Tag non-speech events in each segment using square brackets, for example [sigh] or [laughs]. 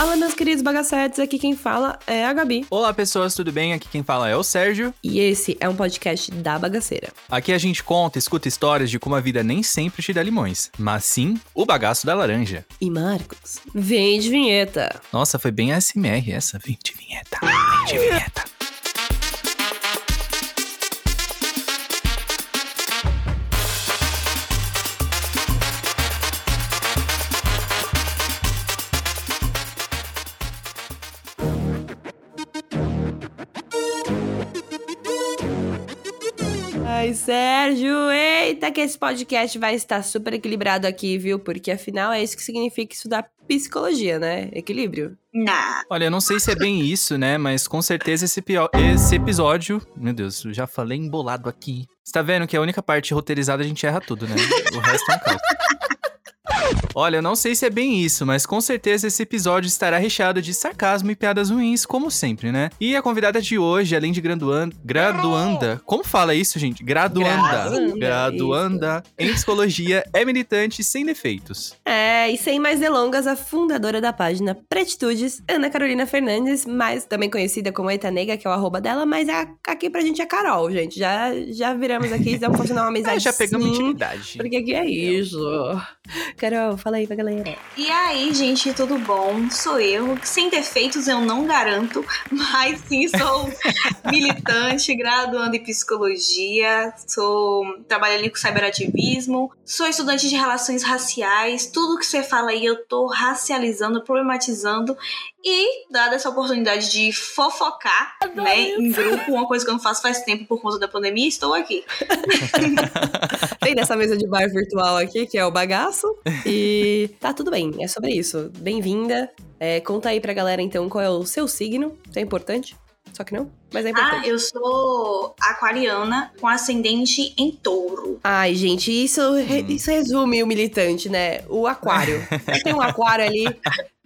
Fala, meus queridos bagacetes, aqui quem fala é a Gabi. Olá, pessoas, tudo bem? Aqui quem fala é o Sérgio. E esse é um podcast da bagaceira. Aqui a gente conta e escuta histórias de como a vida nem sempre te dá limões, mas sim o bagaço da laranja. E Marcos, vem de vinheta. Nossa, foi bem ASMR essa. Vem de vinheta, vem de vinheta. Sérgio, eita que esse podcast vai estar super equilibrado aqui, viu? Porque afinal é isso que significa estudar psicologia, né? Equilíbrio. Nah. Olha, eu não sei se é bem isso, né? Mas com certeza esse, esse episódio. Meu Deus, eu já falei embolado aqui. Você tá vendo que a única parte roteirizada a gente erra tudo, né? O resto é um caos. Olha, eu não sei se é bem isso, mas com certeza esse episódio estará recheado de sarcasmo e piadas ruins, como sempre, né? E a convidada de hoje, além de graduan graduanda, como fala isso, gente? Graduanda. Graduanda, Graduanda em psicologia, é militante sem defeitos. É, e sem mais delongas, a fundadora da página Pretitudes, Ana Carolina Fernandes, mais também conhecida como Eita Nega, que é o arroba dela, mas é, aqui pra gente é Carol, gente. Já, já viramos aqui, estamos funcionando uma [laughs] amizade Ah, já pegamos sim, intimidade. Porque aqui é isso. Carol, fala aí pra galera. E aí, gente, tudo bom? Sou eu. Sem defeitos eu não garanto, mas sim sou [laughs] militante, graduando em psicologia, sou trabalho ali com cyberativismo, sou estudante de relações raciais, tudo que você fala aí eu tô racializando, problematizando e dada essa oportunidade de fofocar, né, em grupo, uma coisa que eu não faço faz tempo por conta da pandemia, estou aqui. [laughs] Tem nessa mesa de bar virtual aqui, que é o bagaço. [laughs] E tá tudo bem, é sobre isso. Bem-vinda. É, conta aí pra galera, então, qual é o seu signo. Isso é importante. Só que não, mas é Ah, importante. eu sou aquariana com ascendente em touro. Ai, gente, isso, Hum. isso resume o militante, né? O aquário. Aí [laughs] tem um aquário ali,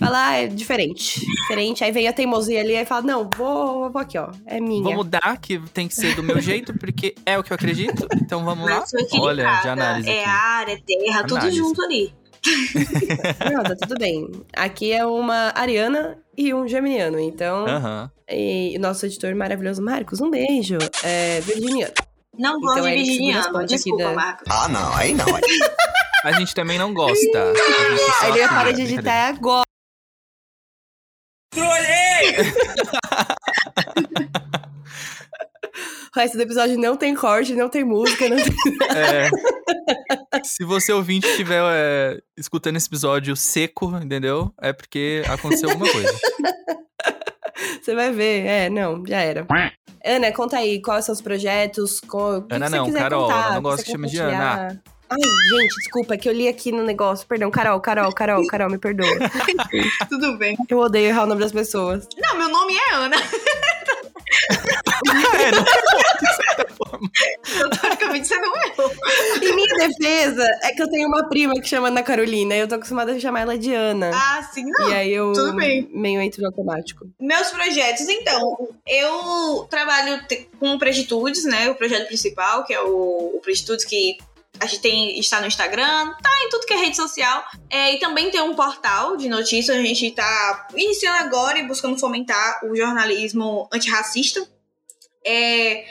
fala, ah, é diferente. Diferente. Aí vem a teimosia ali e fala, não, vou, vou aqui, ó. É minha. Vou mudar, que tem que ser do meu jeito, porque é o que eu acredito. Então vamos lá. Olha, de análise. É aqui. ar, é terra, tudo Análise. junto ali. [laughs] Não, tá tudo bem. Aqui é uma ariana e um geminiano. Então, Aham. e nosso editor maravilhoso, Marcos, um beijo. É, virginiano. Não gosto Então, de é virginiano. Desculpa, da- Marcos. Ah, não, aí não. A gente também não gosta. Aí ele parar atura, de editar agora. [laughs] O resto do episódio não tem corte, não tem música, não tem... [laughs] É. Se você ouvinte estiver é, escutando esse episódio seco, entendeu? É porque aconteceu alguma coisa. [laughs] Você vai ver. É, não, já era. Ana, conta aí, quais são os projetos? que Ana que você não, Carol, contar, ela não o que gosta você que chame de compartilhar. Ai, gente, desculpa, é que eu li aqui no negócio. Perdão, Carol, Carol, Carol, Carol, me perdoa. [laughs] Tudo bem. Eu odeio errar o nome das pessoas. Não, meu nome é Ana. [laughs] é, não de certa forma. Teoricamente você não é. Em minha defesa, é que eu tenho uma prima que chama Ana Carolina e eu tô acostumada a chamar ela de Ana. Ah, sim, não. e aí eu tudo bem. meio entro no automático. Meus projetos, então, eu trabalho com Preditudes, né? O projeto principal, que é o, o Preditudes, que a gente tem, está no Instagram, tá em tudo que é rede social. É, e também tem um portal de notícias, a gente tá iniciando agora e buscando fomentar o jornalismo antirracista. É,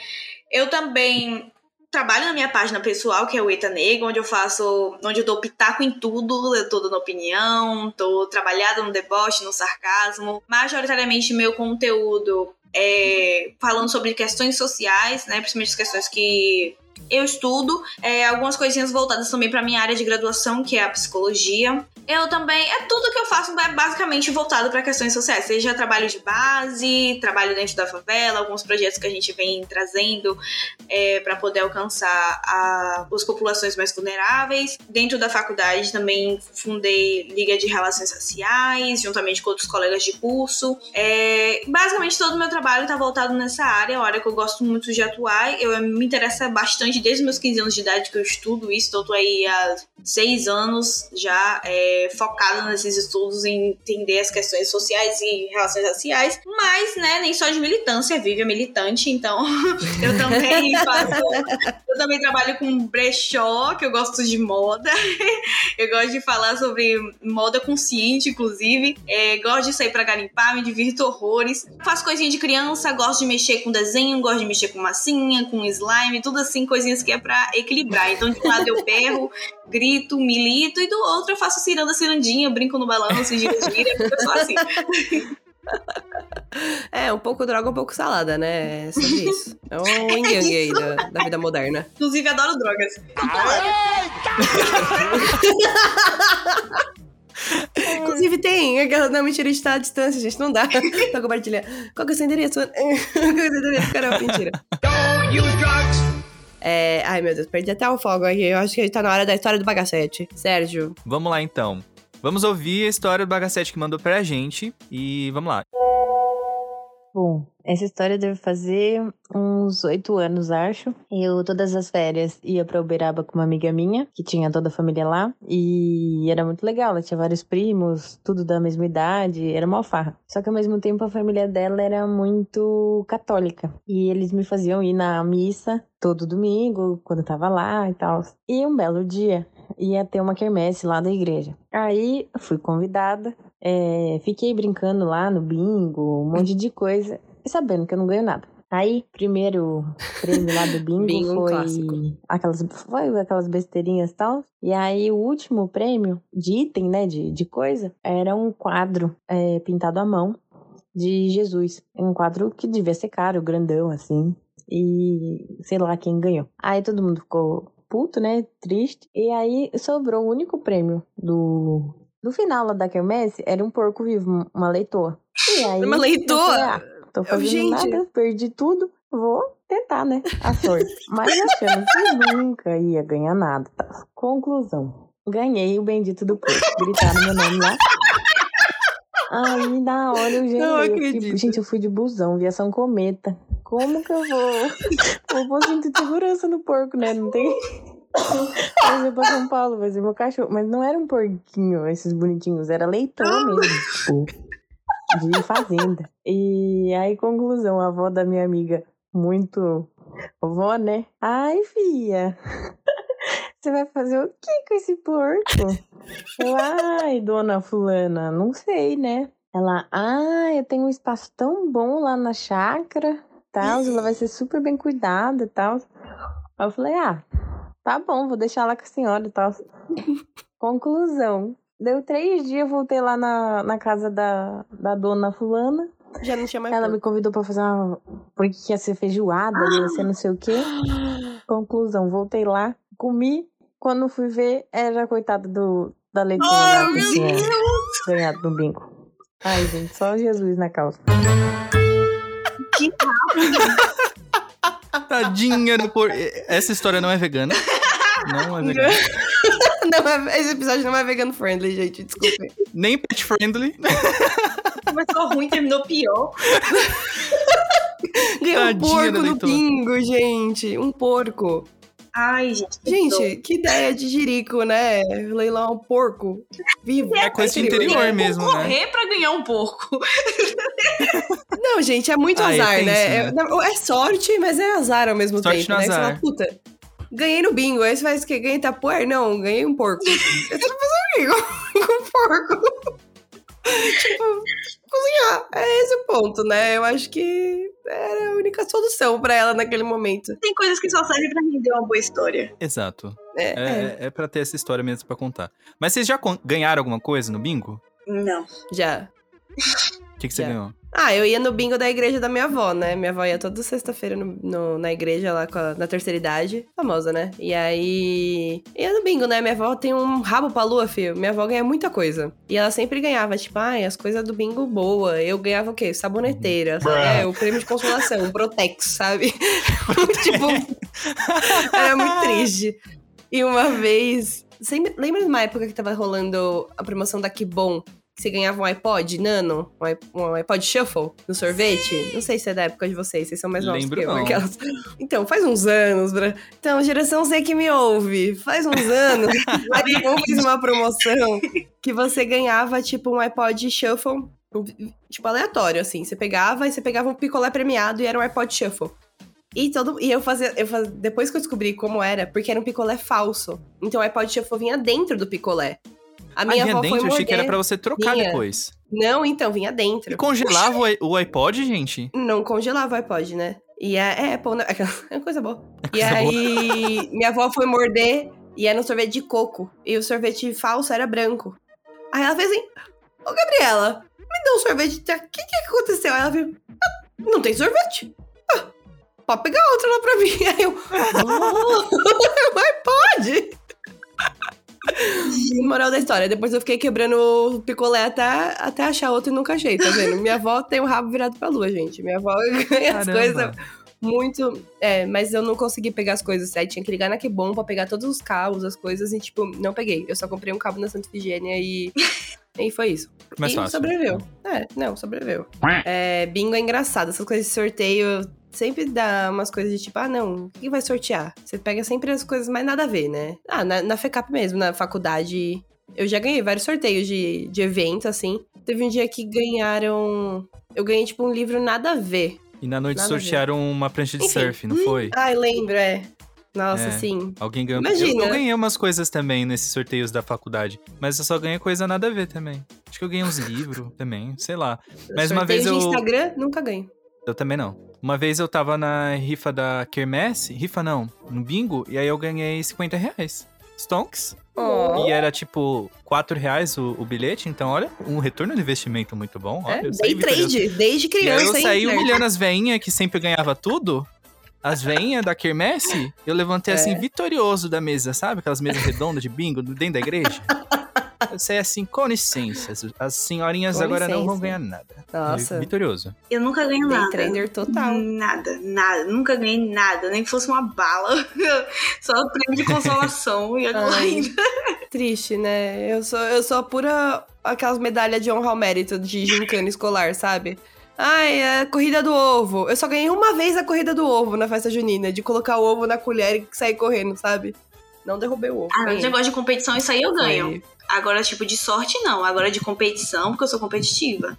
eu também trabalho na minha página pessoal, que é o Eta Negro, onde eu faço, onde eu dou pitaco em tudo, eu tô dando opinião, tô trabalhada no deboche, no sarcasmo. Majoritariamente meu conteúdo é falando sobre questões sociais, né, principalmente as questões que eu estudo, é, algumas coisinhas voltadas também para minha área de graduação, que é a psicologia. Eu também, é tudo que eu faço é basicamente voltado para questões sociais, seja trabalho de base, trabalho dentro da favela, alguns projetos que a gente vem trazendo é, para poder alcançar a, as populações mais vulneráveis. Dentro da faculdade também fundei Liga de Relações Raciais, juntamente com outros colegas de curso. É, basicamente todo o meu trabalho está voltado nessa área, é uma área que eu gosto muito de atuar. Eu me interessa bastante desde meus 15 anos de idade que eu estudo isso, então eu tô aí há seis anos já é, focada nesses estudos em entender as questões sociais e relações raciais, mas, né, nem só de militância vive a militante, então [laughs] eu também [laughs] faço, eu também trabalho com brechó, que eu gosto de moda, [laughs] eu gosto de falar sobre moda consciente, inclusive, é, gosto de sair pra garimpar, me divirto horrores, faço coisinha de criança, gosto de mexer com desenho, gosto de mexer com massinha, com slime, tudo assim, coisinhas que é pra equilibrar, então de um lado eu berro, [laughs] grito, milito, e do outro eu faço ciranda cirandinha, brinco no balanço, gira gira, eu sou assim. [laughs] É, um pouco droga, um pouco salada, né? É sobre isso. É um [laughs] yin yang aí da, da vida moderna. Inclusive, adoro drogas. Inclusive tem aquela. Não, mentira, a gente tá à distância, gente. Não dá pra compartilhar. Qual que é o seu endereço? Qual que é o seu endereço? Caramba, mentira. É, ai, meu Deus, perdi até o fogo aqui. Eu acho que a gente tá na hora da história do bagacete. Sérgio. Vamos lá então. Vamos ouvir a história do Bagacete que mandou pra gente e vamos lá. Bom, essa história deve fazer uns oito anos, acho. Eu, todas as férias, ia pra Uberaba com uma amiga minha, que tinha toda a família lá. E era muito legal, ela tinha vários primos, tudo da mesma idade, era uma farra. Só que ao mesmo tempo a família dela era muito católica. E eles me faziam ir na missa todo domingo, quando eu tava lá e tal. E um belo dia, ia ter uma quermesse lá da igreja. Aí fui convidada, é, fiquei brincando lá no bingo, um monte de coisa, e sabendo que eu não ganho nada. Aí, primeiro prêmio lá do bingo, [laughs] Bingo, foi, clássico. aquelas, foi aquelas besteirinhas e tal. E aí, o último prêmio de item, né, de, de coisa, era um quadro é, pintado à mão de Jesus. Um quadro que devia ser caro, grandão, assim. E sei lá quem ganhou. Aí todo mundo ficou puto, né? Triste. E aí sobrou o único prêmio do. Do final lá da Kermesse era um porco vivo, uma leitoa. E aí. Uma leitoa? ah, tô fazendo Gente. nada, perdi tudo. Vou tentar, né? A sorte. Mas achando que nunca ia ganhar nada. Tá? Conclusão. Ganhei o bendito do porco. Gritaram meu nome lá. Aí, na hora, eu já Não acredito. tipo, Gente, eu fui de busão, viação cometa. Como que eu vou? [laughs] Eu vou sentir segurança no porco, né? Não tem. [coughs] Mas eu pra São Paulo, ser meu cachorro. Mas não era um porquinho, esses bonitinhos, era leitão mesmo. Tipo, de fazenda. E aí, conclusão, a avó da minha amiga, muito vó, né? Ai, filha. [laughs] Você vai fazer o que com esse porco? Eu, ai, dona fulana, não sei, né? Ela, ah, eu tenho um espaço tão bom lá na chácara, tal, ela vai ser super bem cuidada e tal. Aí eu falei, ah, tá bom, vou deixar lá com a senhora e tal. [laughs] Conclusão. Deu três dias, voltei lá na, na casa da, da dona fulana. Já não tinha mais Ela me convidou pra fazer uma. Porque ia ser feijoada, ia ser não sei o quê. [gasps] Conclusão, voltei lá, comi. Quando fui ver, era coitada do, da leitura lá que tinha ganhado no bingo. Ai, gente, só Jesus na causa. [laughs] Tadinha do porco. Essa história não é vegana. Não é vegana. [laughs] Não, é- esse episódio não é vegan friendly, gente. Desculpe. Nem pet friendly. [laughs] Começou ruim, terminou pior. [laughs] Ganhou um porco no bingo, gente. Um porco. Ai, gente. Gente, que ideia de jirico, né? Leilão um porco vivo. É coisa de interior mesmo, né? Correr pra ganhar um porco. Não, gente, é muito Ah, é azar, tenso, né? né? É, é sorte, mas é azar ao mesmo Sorte tempo, no né? Você azar. fala, puta, ganhei no bingo. Aí você faz o quê? Ganhei tapoer? Não, ganhei um porco. Você não faz um bingo com [laughs] um porco. tipo, cozinhar. É esse o ponto, né? Eu acho que era a única solução pra ela naquele momento. Tem coisas que só servem pra render uma boa história. Exato. É, é. É, é pra ter essa história mesmo pra contar. Mas vocês já ganharam alguma coisa no bingo? Não. já. O que, que você Já. ganhou? Ah, eu ia no bingo da igreja da minha avó, né? Minha avó ia toda sexta-feira no, no- na igreja lá a- na terceira idade. Famosa, né? E aí. Ia no bingo, né? Minha avó tem um rabo pra lua, filho. Minha avó ganha muita coisa. E ela sempre ganhava, tipo, ai, as coisas do bingo boa. Eu ganhava o quê? Saboneteira. sabe? É, o prêmio de consolação, o Protex, sabe? [laughs] [laughs] tipo. era muito triste. E uma vez. Sempre, lembra de uma época que tava rolando a promoção da Kibon? Que você ganhava um iPod Nano, um um iPod Shuffle no sorvete. Não sei se é da época de vocês, vocês são mais novos Lembro que eu. não. aquelas- Então, faz uns anos, Bra. Então, geração Z que me ouve, faz uns anos. a Kabum fez uma promoção que você ganhava, tipo, um iPod Shuffle, tipo, aleatório, assim. Você pegava e você pegava um picolé premiado e era um iPod Shuffle. E, todo, e eu, fazia, eu fazia. Depois que eu descobri como era, porque era um picolé falso. Então o iPod Shuffle vinha dentro do picolé. A Ah, minha vinha avó dentro, foi eu achei que era morder. pra você trocar Vinha. depois. Não, então, vinha E dentro. congelava o iPod, gente? Não congelava o iPod, né? E é, é Apple, né? [laughs] É coisa boa. E coisa boa. aí, [laughs] minha avó foi morder e era um sorvete de coco. E o sorvete falso era branco. Aí ela fez assim: Ô, Gabriela, me dá um sorvete. O que que aconteceu? Aí ela viu: "Ah, Não tem sorvete. Ah, pode pegar outro lá pra mim. [laughs] Aí eu: Oh, pode. [laughs] Moral da história, depois eu fiquei quebrando o picolé até, até achar outro e nunca achei, tá vendo? Minha avó tem o rabo virado pra lua, gente. Minha avó [laughs] ganha as coisas muito. É, mas eu não consegui pegar as coisas certo. Tinha que ligar na Que Bom pra pegar todos os cabos, as coisas, e tipo, não peguei. Eu só comprei um cabo na Santa Efigênia e. [laughs] E foi isso. Mais e fácil. sobreviveu. É, não, sobreviveu. É, bingo é engraçado. Essas coisas de sorteio sempre dá umas coisas de tipo, ah, não, o que vai sortear? Você pega sempre as coisas mais nada a ver, né? Ah, na, na FECAP mesmo, na faculdade. Eu já ganhei vários sorteios de, de evento, assim. Teve um dia que ganharam. Eu ganhei, tipo, um livro nada a ver. E na noite Nada sortearam uma prancha de Enfim. surf, não foi? Ai, lembro, é. Nossa, É. sim. Alguém ganhou. Imagina. Eu, eu ganhei umas coisas também nesses sorteios da faculdade. Mas eu só ganhei coisa nada a ver também. Acho que eu ganhei uns livros também, sei lá. Mas uma Sorteio vez de eu- Instagram, nunca ganho. Eu também não. Uma vez eu tava na rifa da Kermesse, rifa não, no bingo, e aí eu ganhei 50 reais. Stonks. Oh. E era tipo 4 reais o, o bilhete, então olha, um retorno de investimento muito bom. Olha, É, eu saí day trade, desde E criança, eu hein, saí nerd? humilhando as veinhas que sempre ganhava tudo. As veinhas da Kermesse, eu levantei assim, É. vitorioso da mesa, sabe? Aquelas mesas redondas de bingo dentro da igreja. [laughs] Eu saí assim, com licença. As senhorinhas Com agora não vão licença. ganhar nada. Nossa, Vitorioso. Eu nunca ganho day nada. trader total. Nada, nada. Nunca ganhei nada. Nem que fosse uma bala. [laughs] Só prêmio de consolação. E [laughs] Ai. ainda. Triste, né? Eu sou, eu sou a pura aquelas medalhas de honra ao mérito de gincana escolar, sabe? Ai, a corrida do ovo. Eu só ganhei uma vez a corrida do ovo na festa junina, de colocar o ovo na colher e sair correndo, sabe? Não derrubei o ovo. Ah, ganhei. negócio de competição, isso aí eu ganho. Agora, tipo, de sorte, não. Agora, de competição, porque eu sou competitiva.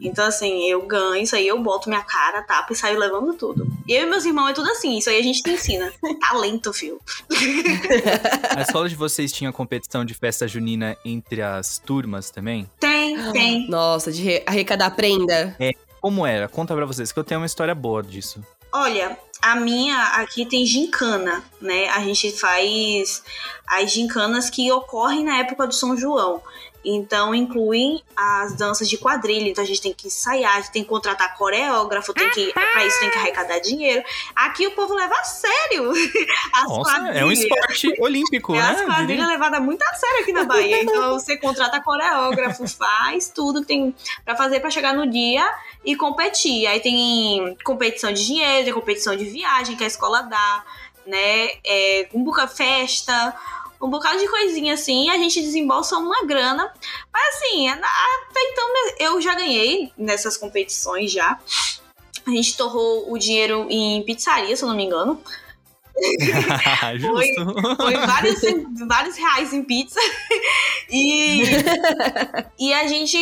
Então, assim, eu ganho, isso aí eu boto minha cara, tapa e saio levando tudo. E eu e meus irmãos é tudo assim, isso aí a gente te ensina. [laughs] Talento, fio. A escola de vocês tinha competição de festa junina entre as turmas também? Tem, tem. Nossa, de re- arrecadar prenda. Como era? Conta pra vocês, que eu tenho uma história boa disso. Olha, a minha aqui tem gincana, né? A gente faz as gincanas que ocorrem na época do São João. Então incluem as danças de quadrilha. Então a gente tem que ensaiar, a gente tem que contratar coreógrafo, tem que, pra isso tem que arrecadar dinheiro. Aqui o povo leva a sério. [laughs] As Nossa, é um quadrilhas. esporte olímpico, É, né? as quadrilhas Diria. levadas muito a sério aqui na Bahia. [laughs] Então você contrata coreógrafo, faz tudo que tem pra fazer pra chegar no dia e competir. Aí tem competição de dinheiro, tem competição de viagem que a escola dá, né? É, um bocado festa, um bocado de coisinha assim. A gente desembolsa uma grana. Mas assim, até então eu já ganhei nessas competições já. A gente torrou o dinheiro em pizzaria, se eu não me engano. [laughs] Justo. Foi vários, vários reais em pizza. [laughs] E, e a gente.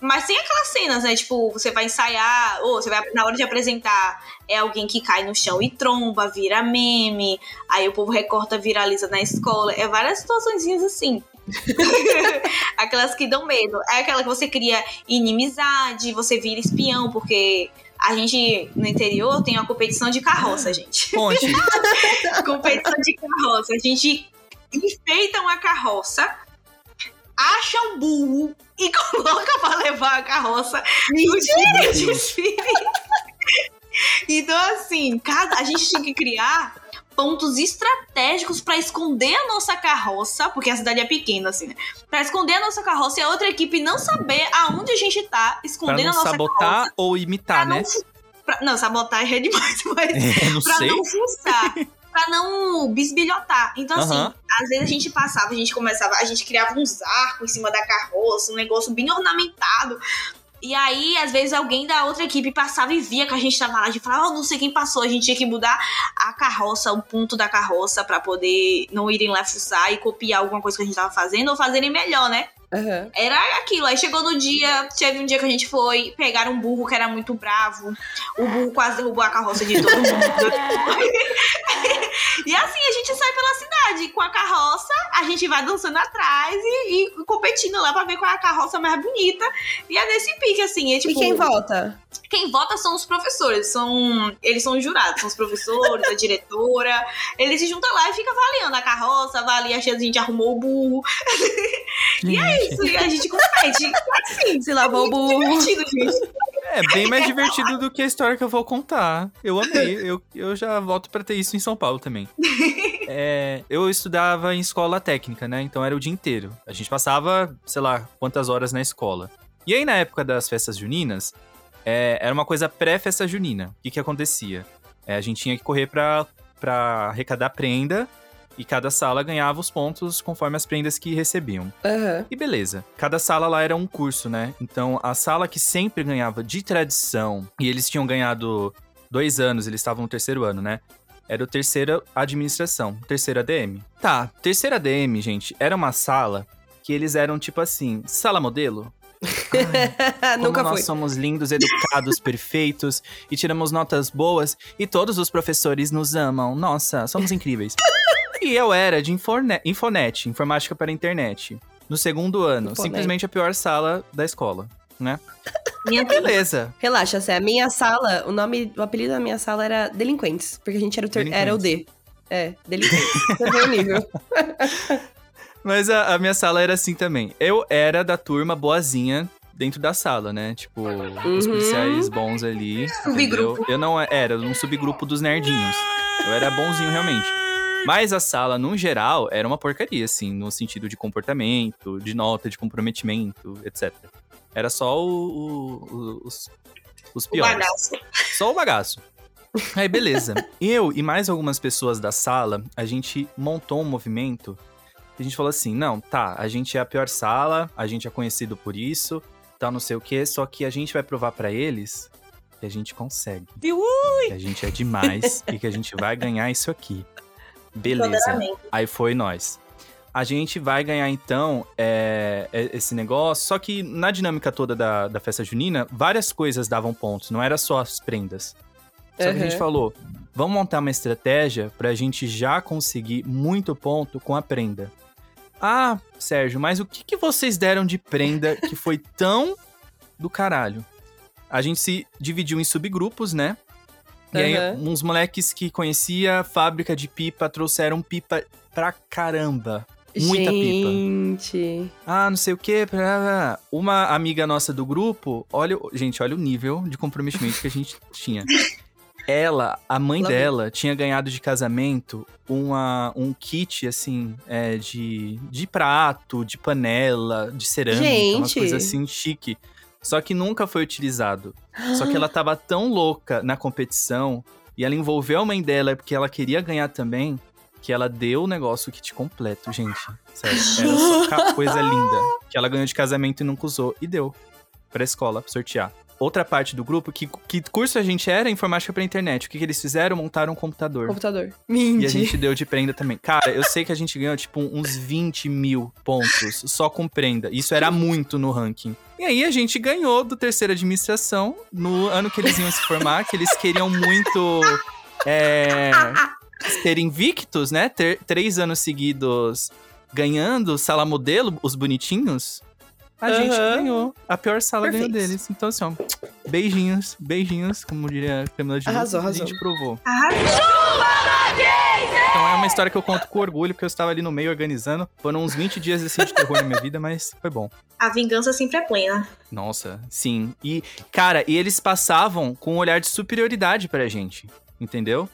Mas tem aquelas cenas, né? Tipo, você vai ensaiar, ou você vai, na hora de apresentar, é alguém que cai no chão e tromba, vira meme. Aí o povo recorta, viraliza na escola. É várias situações assim. [laughs] Aquelas que dão medo. É aquela que você cria inimizade, você vira espião, porque. A gente, no interior, tem uma competição de carroça, gente Ponte. [laughs] competição de carroça. A gente enfeita uma carroça, acha um burro e [laughs] coloca pra levar a carroça no dia de desfile. Então, assim, cada, a gente tinha que criar pontos estratégicos pra esconder a nossa carroça, porque a cidade é pequena, assim, né? Pra esconder a nossa carroça e a outra equipe não saber aonde a gente tá escondendo não a nossa sabotar carroça. ou Pra imitar, não, né? fu- pra- não, sabotar é demais, [laughs] mas É, não pra sei. não fuçar pra não bisbilhotar. Então, assim, às vezes a gente passava, a gente começava, a gente criava uns arcos em cima da carroça, um negócio bem ornamentado. E aí, às vezes, alguém da outra equipe passava e via que a gente tava lá. A gente falava, oh, não sei quem passou. A gente tinha que mudar a carroça, o ponto da carroça, pra poder não irem lá fuçar e copiar alguma coisa que a gente tava fazendo ou fazerem melhor, né? Aham. Era aquilo. Aí chegou no dia, teve um dia que a gente foi pegar um burro que era muito bravo. O burro quase derrubou a carroça de todo mundo. [laughs] e assim, a gente sai pela cidade com a carroça, a gente vai dançando atrás e, e competindo lá pra ver qual é a carroça mais bonita. E é nesse pique, assim. É, tipo, E quem vota? quem vota são os professores, são eles são os jurados, são os professores, a diretora. Eles se juntam lá e ficam avaliando a carroça, avalia a gente arrumou o burro. [laughs] E é isso, e a gente compete. Assim, Se lavou o burro. É bem mais divertido do que a história que eu vou contar. Eu amei. Eu, eu já volto pra ter isso em São Paulo também. É, eu estudava em escola técnica, né? Então era o dia inteiro. A gente passava, sei lá, quantas horas na escola. E aí, na época das festas juninas, é, era uma coisa pré-festa junina. O que, que acontecia? É, a gente tinha que correr pra, pra arrecadar prenda e cada sala ganhava os pontos conforme as prendas que recebiam. Aham. E beleza. Cada sala lá era um curso, né? Então, a sala que sempre ganhava de tradição, e eles tinham ganhado dois anos, eles estavam no terceiro ano, né? Era o terceira administração, terceira ADM. Tá, terceira ADM, gente, era uma sala que eles eram tipo assim, sala modelo. [laughs] Como Nunca nós fui. somos lindos, educados, perfeitos e tiramos notas boas e todos os professores nos amam. Nossa, somos incríveis. E eu era de Inforne Infonet, informática para a internet. No segundo ano, Infonet. simplesmente a pior sala da escola, né? Minha. Beleza. Relaxa, Sé. A minha sala, o nome, o apelido da minha sala era Delinquentes. Porque a gente era o, ter- era o D. É, Delinquentes. [laughs] Nível. [laughs] Mas a, a minha sala era assim também. Eu era da turma boazinha dentro da sala, né? Tipo, os Uhum. policiais bons ali. Subgrupo. entendeu? Eu não era um subgrupo dos nerdinhos. Eu era bonzinho realmente. Mas a sala, no geral, era uma porcaria, assim, no sentido de comportamento, de nota, de comprometimento, etc. Era só o- o- o- os, os O piores. bagaço. Só o bagaço. Aí, beleza. [laughs] Eu e mais algumas pessoas da sala, a gente montou um movimento. A gente falou assim: não, tá, a gente é a pior sala, a gente é conhecido por isso, tal, não sei o quê, só que a gente vai provar pra eles que a gente consegue. Que a gente é demais [laughs] e que a gente vai ganhar isso aqui. Beleza. Aí foi nós. A gente vai ganhar, então, é, é, esse negócio. Só que na dinâmica toda da, da festa junina, várias coisas davam pontos, não era só as prendas. Só que a gente Uhum. falou: vamos montar uma estratégia pra gente já conseguir muito ponto com a prenda. Ah, Sérgio, mas o que, que vocês deram de prenda que foi tão do caralho? A gente se dividiu em subgrupos, né? E aí, Uhum. uns moleques que conhecia a fábrica de pipa trouxeram pipa pra caramba. Muita pipa. Gente. Ah, não sei o quê. Uma amiga nossa do grupo, olha, gente, olha o nível de comprometimento que a gente [laughs] tinha. Ela, a mãe Lá vem. dela, tinha ganhado de casamento uma, um kit, assim, é, de, de prato, de panela, de cerâmica, Gente. coisas assim chique. Só que nunca foi utilizado. Só que ela tava tão louca na competição e ela envolveu a mãe dela porque ela queria ganhar também, que ela deu o negócio kit completo, gente. Sério, era só [laughs] coisa linda. Que ela ganhou de casamento e nunca usou. E deu pra escola pra sortear. Outra parte do grupo, que, que curso a gente era? Informática pra internet. O que, que eles fizeram? Montaram um computador. Computador. E a gente deu de prenda também. Cara, eu sei que a gente ganhou, tipo, uns 20 mil pontos só com prenda. Isso era muito no ranking. E aí a gente ganhou do terceira administração no ano que eles iam se formar, que eles queriam muito é, ser invictos, né? Ter três anos seguidos ganhando sala modelo, os bonitinhos. A gente Aham. ganhou. A pior sala ganhou Perfeito. deles. Então, assim, ó, beijinhos, beijinhos, como diria a Camila de Arrasou, Lucas, A gente arrasou. provou. Arrasou. Então é uma história que eu conto com orgulho, porque eu estava ali no meio organizando. Foram uns 20 dias assim de terror na minha vida, mas foi bom. A vingança sempre é plena. Nossa, sim. E, cara, e eles passavam com um olhar de superioridade pra gente, entendeu?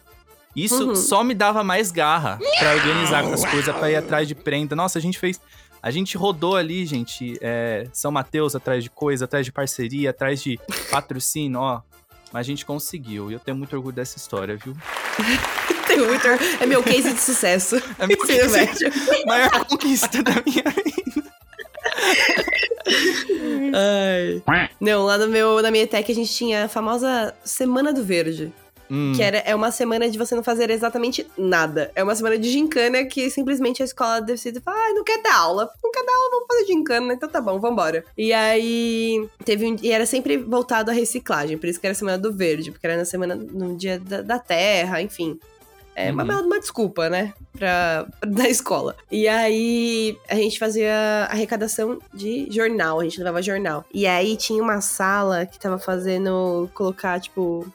Isso Uhum. só me dava mais garra pra organizar as coisas, pra ir atrás de prenda. Nossa, a gente fez. A gente rodou ali, gente, é, São Mateus atrás de coisa, atrás de parceria, atrás de patrocínio, ó. Mas a gente conseguiu. E eu tenho muito orgulho dessa história, viu? Tem o Victor é meu case de sucesso. [laughs] É meu case. médio. Maior conquista da minha vida. [laughs] Ai. Não, lá no meu, na minha ETEC a gente tinha a famosa Semana do Verde. Hum, Que era, é uma semana de você não fazer exatamente nada. É uma semana de gincana que simplesmente a escola decide fala: ah, não quer dar aula. Não quer dar aula, vamos fazer gincana. Então tá bom, vambora. E aí teve um. E era sempre voltado à reciclagem. Por isso que era a semana do verde, porque era na semana, no dia da, da terra, enfim. É uma Uhum. uma desculpa, né? Pra, [laughs] da escola. E aí a gente fazia arrecadação de jornal, a gente levava jornal. E aí tinha uma sala que tava fazendo colocar, tipo.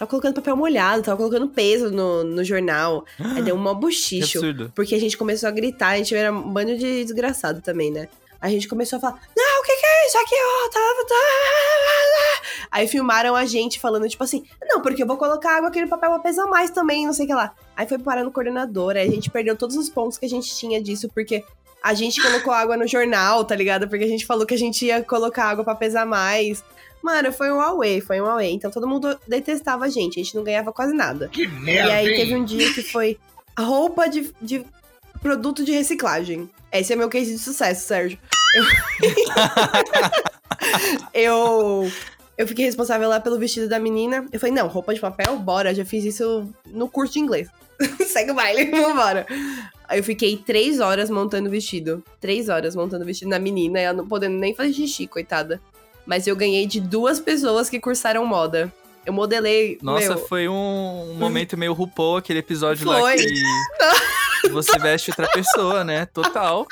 Tava colocando papel molhado, tava colocando peso no, no jornal. [gasps] Aí deu um mó bochicho. absurdo. Porque a gente começou a gritar, a gente era um bando de desgraçado também, né? A gente começou a falar, não, o que que é isso aqui, ó? Tá, tá. Aí filmaram a gente falando, tipo assim, não, porque eu vou colocar água aqui no papel vai pesar mais também, não sei o que lá. Aí foi parar no coordenador, aí a gente perdeu todos os pontos que a gente tinha disso, porque a gente colocou água no jornal, tá ligado? Porque a gente falou que a gente ia colocar água pra pesar mais. Mano, foi um away, foi um away. Então todo mundo detestava a gente, a gente não ganhava quase nada. Que E merda, aí hein? teve um dia que foi roupa de, de produto de reciclagem. Esse é meu case de sucesso, Sérgio. Eu, [laughs] eu, eu fiquei responsável lá pelo vestido da menina. Eu falei, não, roupa de papel, bora. Já fiz isso no curso de inglês. [laughs] Segue o baile, [laughs] vambora. Aí eu fiquei três horas montando o vestido. Três horas montando o vestido na menina, ela não podendo nem fazer xixi, coitada. Mas eu ganhei de duas pessoas que cursaram moda. Eu modelei. Nossa, meu, foi um momento meio RuPaul, aquele episódio lá Foi. que [laughs] você veste outra pessoa, né? Total.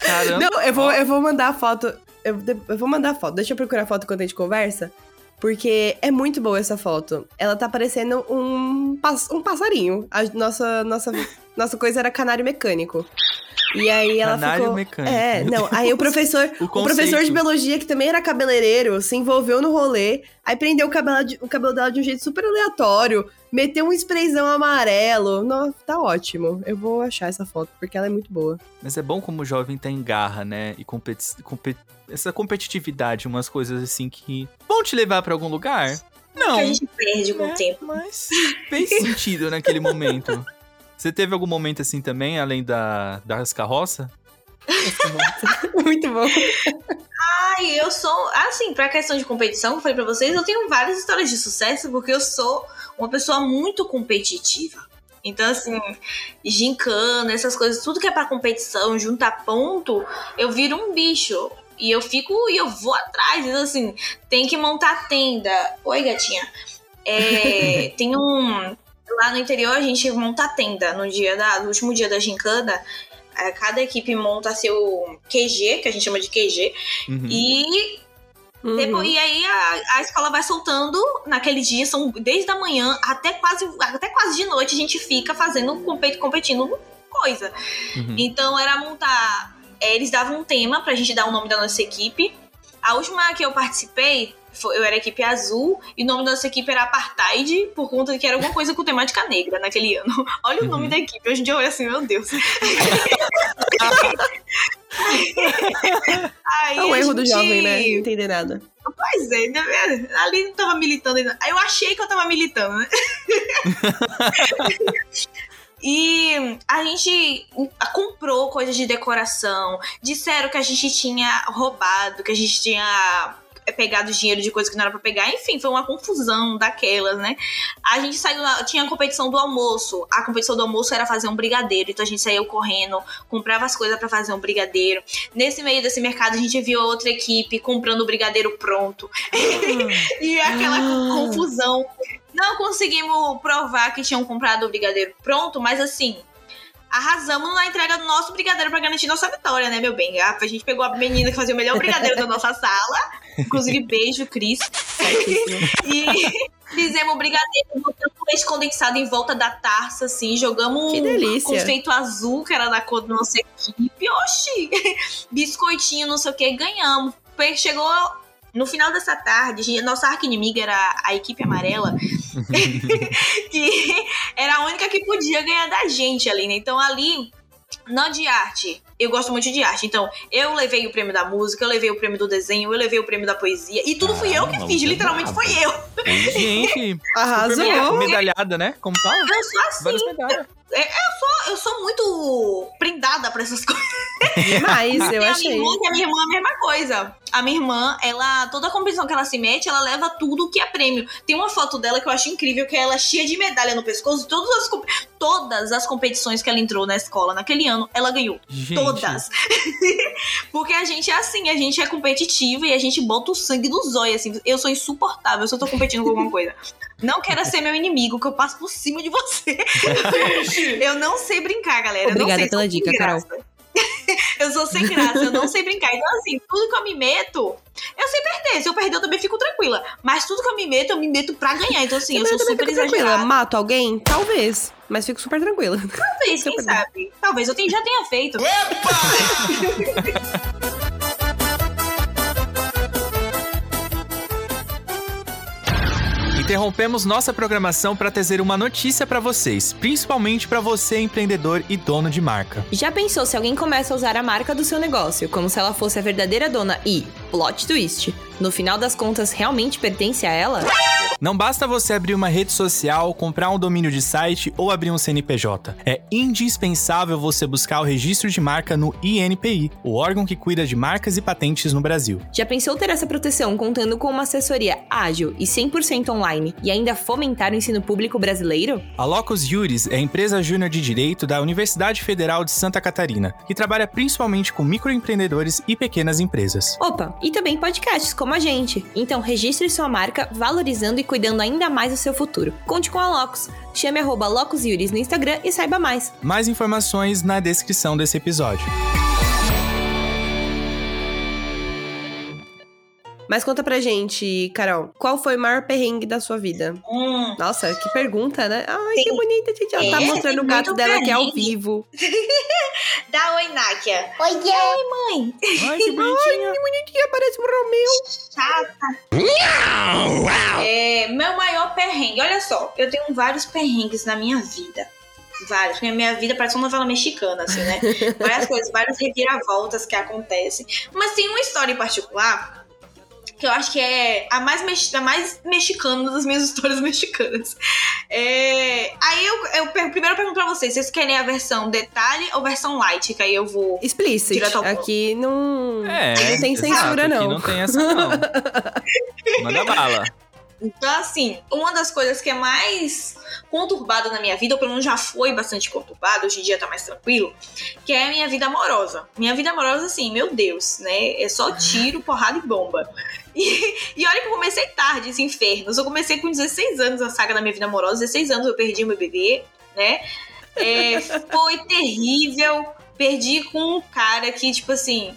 Caramba. Não, eu vou, eu vou mandar a foto. Eu, eu vou mandar a foto. Deixa eu procurar a foto enquanto a gente conversa. Porque é muito boa essa foto. Ela tá parecendo um, um passarinho. A nossa, nossa, nossa coisa era canário mecânico. E aí ela Canário ficou. mecânico. É, não. Aí o professor, [laughs] O o professor de biologia, que também era cabeleireiro, se envolveu no rolê, aí prendeu o cabelo, de- o cabelo dela de um jeito super aleatório, meteu um sprayzão amarelo. Não, tá ótimo. Eu vou achar essa foto, porque ela é muito boa. Mas é bom como o jovem tem garra, né? E competi compet- essa competitividade, umas coisas assim que vão te levar pra algum lugar? Não. Que a gente perde com o tempo. Mas fez sentido naquele momento. [laughs] Você teve algum momento assim também, além da, das carroças? [laughs] muito bom. Ai, eu sou. Assim, pra questão de competição, eu falei pra vocês, eu tenho várias histórias de sucesso porque eu sou uma pessoa muito competitiva. Então, assim, gincana, essas coisas, tudo que é pra competição, juntar ponto, eu viro um bicho. E eu fico e eu vou atrás. Então, assim, tem que montar tenda. Oi, gatinha. É, [laughs] tem um. Lá no interior a gente monta tenda no dia da, no último dia da gincana. é, Cada equipe monta seu QG, que a gente chama de QG, Uhum. e, Uhum. depois, e aí a, a escola vai soltando naquele dia, são desde a manhã até quase, até quase de noite a gente fica fazendo, compet- competindo coisa. Uhum. Então era montar. é, eles davam um tema pra gente dar o nome da nossa equipe. A última que eu participei, eu era equipe azul, e o nome da nossa equipe era Apartheid, por conta de que era alguma coisa com temática negra naquele ano. [laughs] Olha o nome Uhum. da equipe, hoje em dia eu olho assim, meu Deus. [laughs] Aí É o erro do gente- jovem, né? Não entender nada. Pois é, né? ali não tava militando ainda. Aí eu achei que eu tava militando, né? [laughs] E a gente comprou coisas de decoração. Disseram que a gente tinha roubado, que a gente tinha pegado dinheiro de coisa que não era pra pegar. Enfim, foi uma confusão daquelas, né? A gente saiu, tinha a competição do almoço. A competição do almoço era fazer um brigadeiro. Então a gente saiu correndo, comprava as coisas pra fazer um brigadeiro. Nesse meio desse mercado, a gente viu outra equipe comprando o brigadeiro pronto. [laughs] e aquela Ah. confusão. Não conseguimos provar que tinham comprado o brigadeiro pronto, mas assim, arrasamos na entrega do nosso brigadeiro pra garantir nossa vitória, né, meu bem? A gente pegou a menina que fazia o melhor brigadeiro da nossa sala. Inclusive, beijo, Cris. E [laughs] fizemos o brigadeiro, botamos leite condensado em volta da taça, assim, jogamos Que um confeito azul, que era da cor da nossa equipe. Oxi! [laughs] Biscoitinho, não sei o que, ganhamos. Chegou no final dessa tarde, gente- nossa arqui-inimiga era a equipe amarela, [laughs] que era a única que podia ganhar da gente ali, né? Então ali na de arte, eu gosto muito de arte. Então, eu levei o prêmio da música, eu levei o prêmio do desenho, eu levei o prêmio da poesia. E tudo fui eu que fiz, é literalmente foi eu. [laughs] Gente, Arrasou. medalhada, né? Como fala? Eu sou assim. Várias medalhas. Eu sou muito prendada pra essas [laughs] coisas. Mas eu Tem a minha achei. irmã, que a minha irmã é a mesma coisa. A minha irmã, ela, toda competição que ela se mete, ela leva tudo que é prêmio. Tem uma foto dela que eu acho incrível, que é ela cheia de medalha no pescoço. Todas as, todas as competições que ela entrou na escola naquele ano, ela ganhou. Gente, Todas. [laughs] Porque a gente é assim, a gente é competitiva e a gente bota o sangue no zóio, assim. Eu sou insuportável se eu tô competindo com alguma [laughs] coisa. Não quero ser meu inimigo, que eu passo por cima de você. [laughs] eu não sei brincar, galera. Obrigada pela dica, Carol. eu sou sem graça, eu não sei brincar. Então, assim, tudo que eu me meto, eu sei perder. Se eu perder, eu também fico tranquila. Mas tudo que eu me meto, eu me meto pra ganhar. Então, assim, eu sou também super fico tranquila. Mato alguém? Talvez. Mas fico super tranquila. Talvez, [laughs] quem sabe? Talvez eu tenha- já tenha feito. Interrompemos nossa programação para trazer uma notícia para vocês, principalmente para você empreendedor e dono de marca. Já pensou se alguém começa a usar a marca do seu negócio como se ela fosse a verdadeira dona e, plot twist, no final das contas realmente pertence a ela? Não basta você abrir uma rede social, comprar um domínio de site ou abrir um CNPJ. É indispensável você buscar o registro de marca no INPI, o órgão que cuida de marcas e patentes no Brasil. Já pensou ter essa proteção contando com uma assessoria ágil e 100% online e ainda fomentar o ensino público brasileiro? A Locus Juris é a empresa júnior de direito da Universidade Federal de Santa Catarina, que trabalha principalmente com microempreendedores e pequenas empresas. Opa, e também podcasts como a gente. Então registre sua marca valorizando e cuidando ainda mais do seu futuro. Conte com a Locus. Chame arroba Locus Yuris no Instagram e saiba mais. Mais informações na descrição desse episódio. Mas conta pra gente, Carol, qual foi o maior perrengue da sua vida? Hum. Nossa, que pergunta, né? Ai, Tem- que bonita, gente. Ela tá É, mostrando tem o gato dela aqui ao perrengue. vivo. [laughs] Dá oi, Nákia. Oiê! Mãe, Ai, que bonitinha. Bonitinha, parece um Romeu. chata. É, meu maior perrengue. Olha só, eu tenho vários perrengues na minha vida. Vários. Porque a minha vida parece uma novela mexicana, assim, né? [laughs] Várias coisas, várias reviravoltas que acontecem. Mas tem uma história em particular que eu acho que é a mais, mex- a mais mexicana das minhas histórias [laughs] mexicanas. É, aí eu, eu per- primeiro eu pergunto pra vocês, vocês querem a versão detalhe ou versão light? Que aí eu vou. Explicit. Direto ao ponto. Aqui não. É, Não tem censura, aqui não. não tem essa, não. [laughs] Manda bala. Então, assim, uma das coisas que é mais conturbada na minha vida, ou pelo menos já foi bastante conturbada, hoje em dia tá mais tranquilo, que é a minha vida amorosa. Minha vida amorosa, assim, meu Deus, né? É só tiro, porrada e bomba. E, e olha que eu comecei tarde esse inferno. Eu comecei com 16 anos a saga da minha vida amorosa. 16 anos eu perdi meu bebê, né? É, foi terrível. Perdi com um cara que, tipo assim.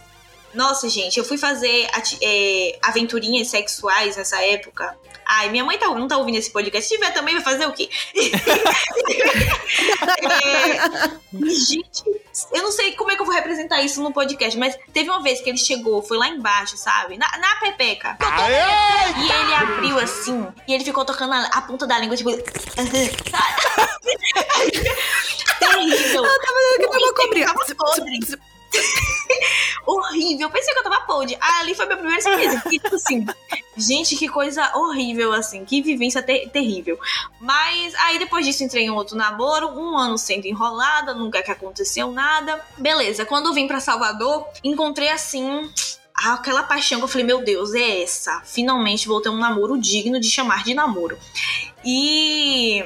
Nossa, gente, eu fui fazer é, aventurinhas sexuais nessa época. Ai, minha mãe tá, não tá ouvindo esse podcast. Se tiver também, vai fazer o quê? [laughs] É, gente, eu não sei como é que eu vou representar isso no podcast, mas teve uma vez que ele chegou, foi lá embaixo, sabe? Na, na pepeca. E ele abriu assim, e ele ficou tocando a, a ponta da língua, tipo. [laughs] Terrível. que tava cobrindo. Tava podre. [laughs] horrível. Eu pensei que eu tava podre. Ah, ali foi minha primeira experiência. Porque, tipo assim, gente, que coisa horrível, assim. Que vivência ter- terrível. Mas aí depois disso entrei em outro namoro. Um ano sendo enrolada, nunca que aconteceu nada. Beleza, quando eu vim pra Salvador, encontrei assim. Aquela paixão que eu falei, meu Deus, é essa. Finalmente vou ter um namoro digno de chamar de namoro. E.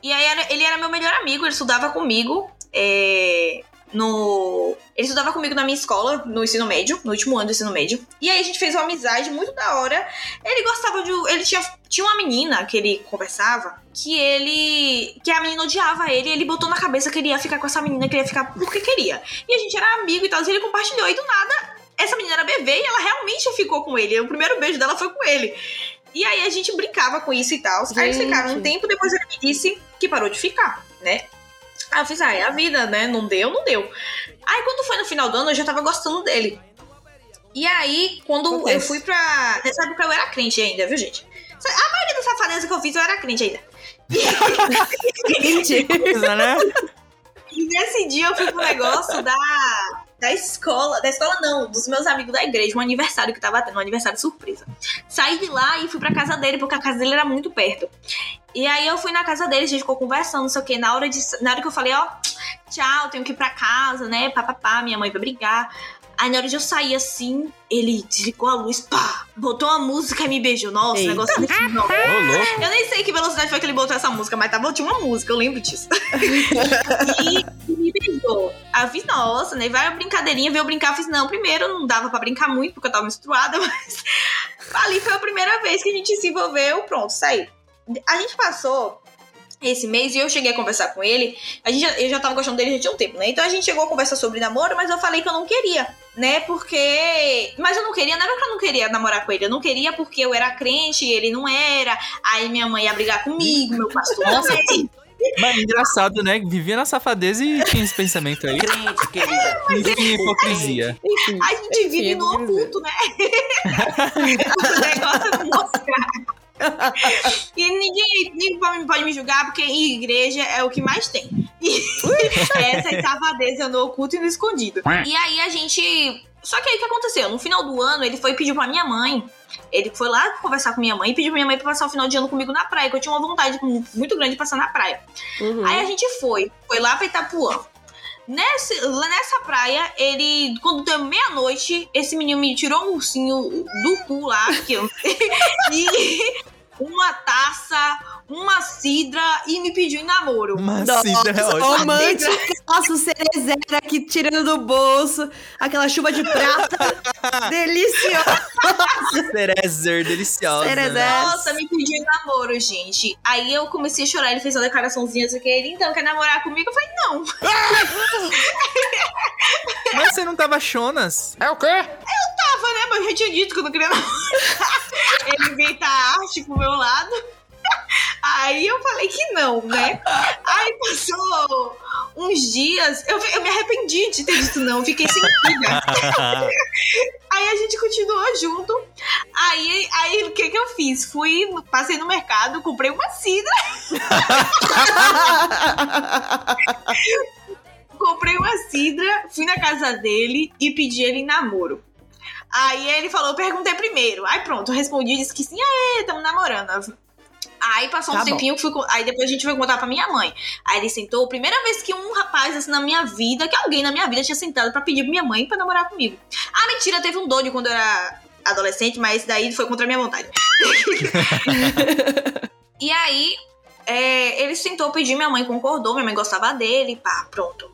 E aí ele era meu melhor amigo, ele estudava comigo. É, no. Ele estudava comigo na minha escola, no ensino médio, no último ano do ensino médio. E aí a gente fez uma amizade muito da hora. Ele gostava de. Ele tinha, tinha uma menina que ele conversava que ele. que a menina odiava ele e ele botou na cabeça que ele ia ficar com essa menina, que ele ia ficar porque queria. E a gente era amigo e tal, e ele compartilhou. E do nada, essa menina era bebê e ela realmente ficou com ele. O primeiro beijo dela foi com ele. E aí a gente brincava com isso e tal. Aí eles ficaram um tempo, depois ele me disse que parou de ficar, né? Aí eu fiz, ah, é a vida, né? Não deu, não deu. Aí quando foi no final do ano, eu já tava gostando dele. E aí, quando Acontece. eu fui pra. Nessa época eu era crente ainda, viu, gente? A maioria das safadezas que eu fiz, eu era crente ainda. [laughs] Mentira. Coisa, [laughs] né? E nesse dia eu fui pro negócio da, da escola. Da escola não, dos meus amigos da igreja, um aniversário que tava tendo, um aniversário surpresa. Saí de lá e fui pra casa dele, porque a casa dele era muito perto. E aí eu fui na casa dele, a gente ficou conversando, não sei o quê. Na hora, de, na hora que eu falei, ó, tchau, tenho que ir pra casa, né? Papapá, minha mãe vai brigar. Aí na hora de eu sair assim, ele desligou a luz, pá, botou uma música e me beijou. Nossa, Eita. negócio desse não. Eu nem sei que velocidade foi que ele botou essa música, mas tava, tinha uma música, eu lembro disso. [laughs] e, e me beijou. Aí eu fiz, nossa, né? Vai a brincadeirinha, veio eu brincar. Eu fiz, não, primeiro não dava pra brincar muito, porque eu tava menstruada, [laughs] mas ali foi a primeira vez que a gente se envolveu, pronto, saí. A gente passou esse mês e eu cheguei a conversar com ele. A gente já, eu já tava gostando dele já tinha um tempo, né? Então a gente chegou a conversar sobre namoro, mas eu falei que eu não queria, né? Porque. Mas eu não queria, não era que eu não queria namorar com ele. Eu não queria porque eu era crente e ele não era. Aí minha mãe ia brigar comigo, meu pastor. [laughs] Nossa. Mas engraçado, né? Vivia na safadeza e tinha esse pensamento aí. Crente, querida. Enfim, hipocrisia. Enfim. A gente vive no oculto, né? [laughs] o negócio é mostrar. E ninguém, ninguém pode- me julgar, porque em igreja é o que mais tem. E essa é safadeza no oculto e no escondido. E aí a gente. Só que aí o que aconteceu? No final do ano, ele foi pedir pra minha mãe. Ele foi lá conversar com minha mãe e pediu pra minha mãe pra passar o final de ano comigo na praia, que eu tinha uma vontade muito grande de passar na praia. Uhum. Aí a gente foi, foi lá pra Itapuã. Nesse, nessa praia, ele, quando deu meia-noite, esse menino me tirou um ursinho do cu lá, que eu [laughs] e uma taça, uma cidra e me pediu em namoro. Uma Nossa, cidra é ótima. romântico. Nossa, o cerezera aqui tirando do bolso. Aquela chuva de prata. [laughs] Deliciosa. Cerezer deliciosa. Cerezer. né? Nossa, me pediu em namoro, gente. Aí eu comecei a chorar, ele fez uma declaraçãozinha, assim, que ele, então, quer namorar comigo? Eu falei, não. [laughs] Mas você não tava chonas? É o quê? Tava, né? Mas eu já tinha dito que eu não queria namorar. [laughs] ele veio tá arte pro meu lado. Aí eu falei que não, né? Aí passou uns dias, eu, eu me arrependi de ter dito não, fiquei sentida. [laughs] Aí a gente continuou junto. Aí, aí o que que eu fiz? Fui, passei no mercado, comprei uma cidra, [laughs] comprei uma cidra, fui na casa dele e pedi ele namoro. Aí ele falou, perguntei primeiro. Aí pronto, respondi, disse que sim, aê, tamo namorando. Aí passou Tá um bom. tempinho, fui, com- aí depois a gente foi contar pra minha mãe. Aí ele sentou, primeira vez que um rapaz assim na minha vida, que alguém na minha vida tinha sentado pra pedir pra minha mãe pra namorar comigo. Ah, mentira, teve um dono quando eu era adolescente, mas daí foi contra a minha vontade. [laughs] e aí, é, ele sentou, pediu, minha mãe concordou, minha mãe gostava dele, pá, pronto.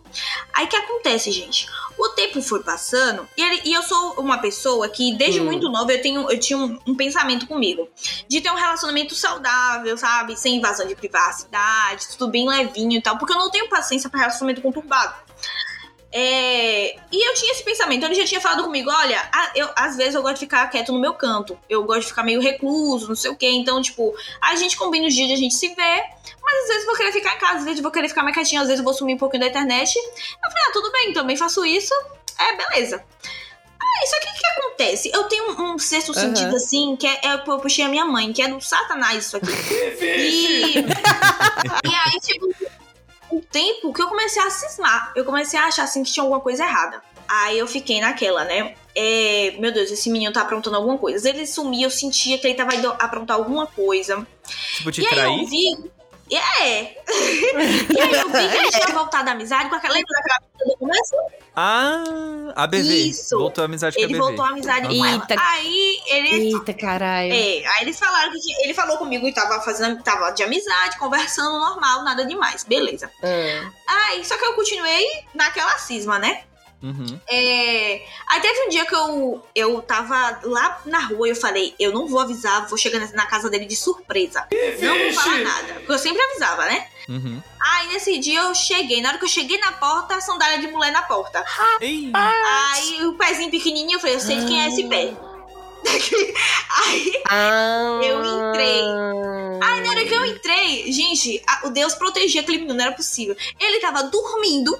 Aí que acontece, gente? O tempo foi passando e, ele- e eu sou uma pessoa que, desde Hum. muito nova, eu, tenho, eu tinha um, um pensamento comigo de ter um relacionamento saudável, sabe? Sem invasão de privacidade, tudo bem levinho e tal, porque eu não tenho paciência pra relacionamento conturbado. É, E eu tinha esse pensamento, então ele já tinha falado comigo, olha, a- eu, às vezes eu gosto de ficar quieto no meu canto, eu gosto de ficar meio recluso, não sei o quê, então, tipo, a gente combina os dias de a gente se ver, mas às vezes eu vou querer ficar em casa, às vezes eu vou querer ficar mais quietinho, às vezes eu vou sumir um pouquinho da internet. Eu falei, ah, tudo bem, também faço isso, é, beleza. Aí, só que o que acontece? Eu tenho um, um sexto Aham. sentido, assim, que é, é, eu puxei a minha mãe, que é do satanás isso aqui. [laughs] E, [laughs] e aí, tipo, um tempo que eu comecei a cismar. Eu comecei a achar, assim, que tinha alguma coisa errada. Aí eu fiquei naquela, né? É, meu Deus, esse menino tá aprontando alguma coisa. Ele sumia, eu sentia que ele tava indo aprontar alguma coisa. Tipo, te e aí eu trair? Vi. É! e aí eu vi que ele tinha voltado à amizade com aquela. Lembra daquela menina do começo? Ah, a BV. Isso. Voltou a amizade Ele com a BV. voltou à amizade com ela. Eita. Aí ele. Eita, caralho. É, aí eles falaram que ele falou comigo e tava fazendo, tava de amizade, conversando normal, nada demais, beleza. Ah. Aí, só que eu continuei naquela cisma, né? Uhum. É, Aí teve um dia que eu, eu tava lá na rua e eu falei, eu não vou avisar, vou chegar na- casa dele de surpresa. Não vou falar nada. Porque eu sempre avisava, né? Uhum. Aí nesse dia eu cheguei, na hora que eu cheguei na porta, a sandália de mulher na porta. Ei, Aí o pezinho pequenininho, eu falei, eu sei de quem é esse pé. [laughs] Aí Ah. Eu entrei. Aí na hora que eu entrei, gente, a- o Deus protegia aquele menino, não era possível. Ele tava dormindo,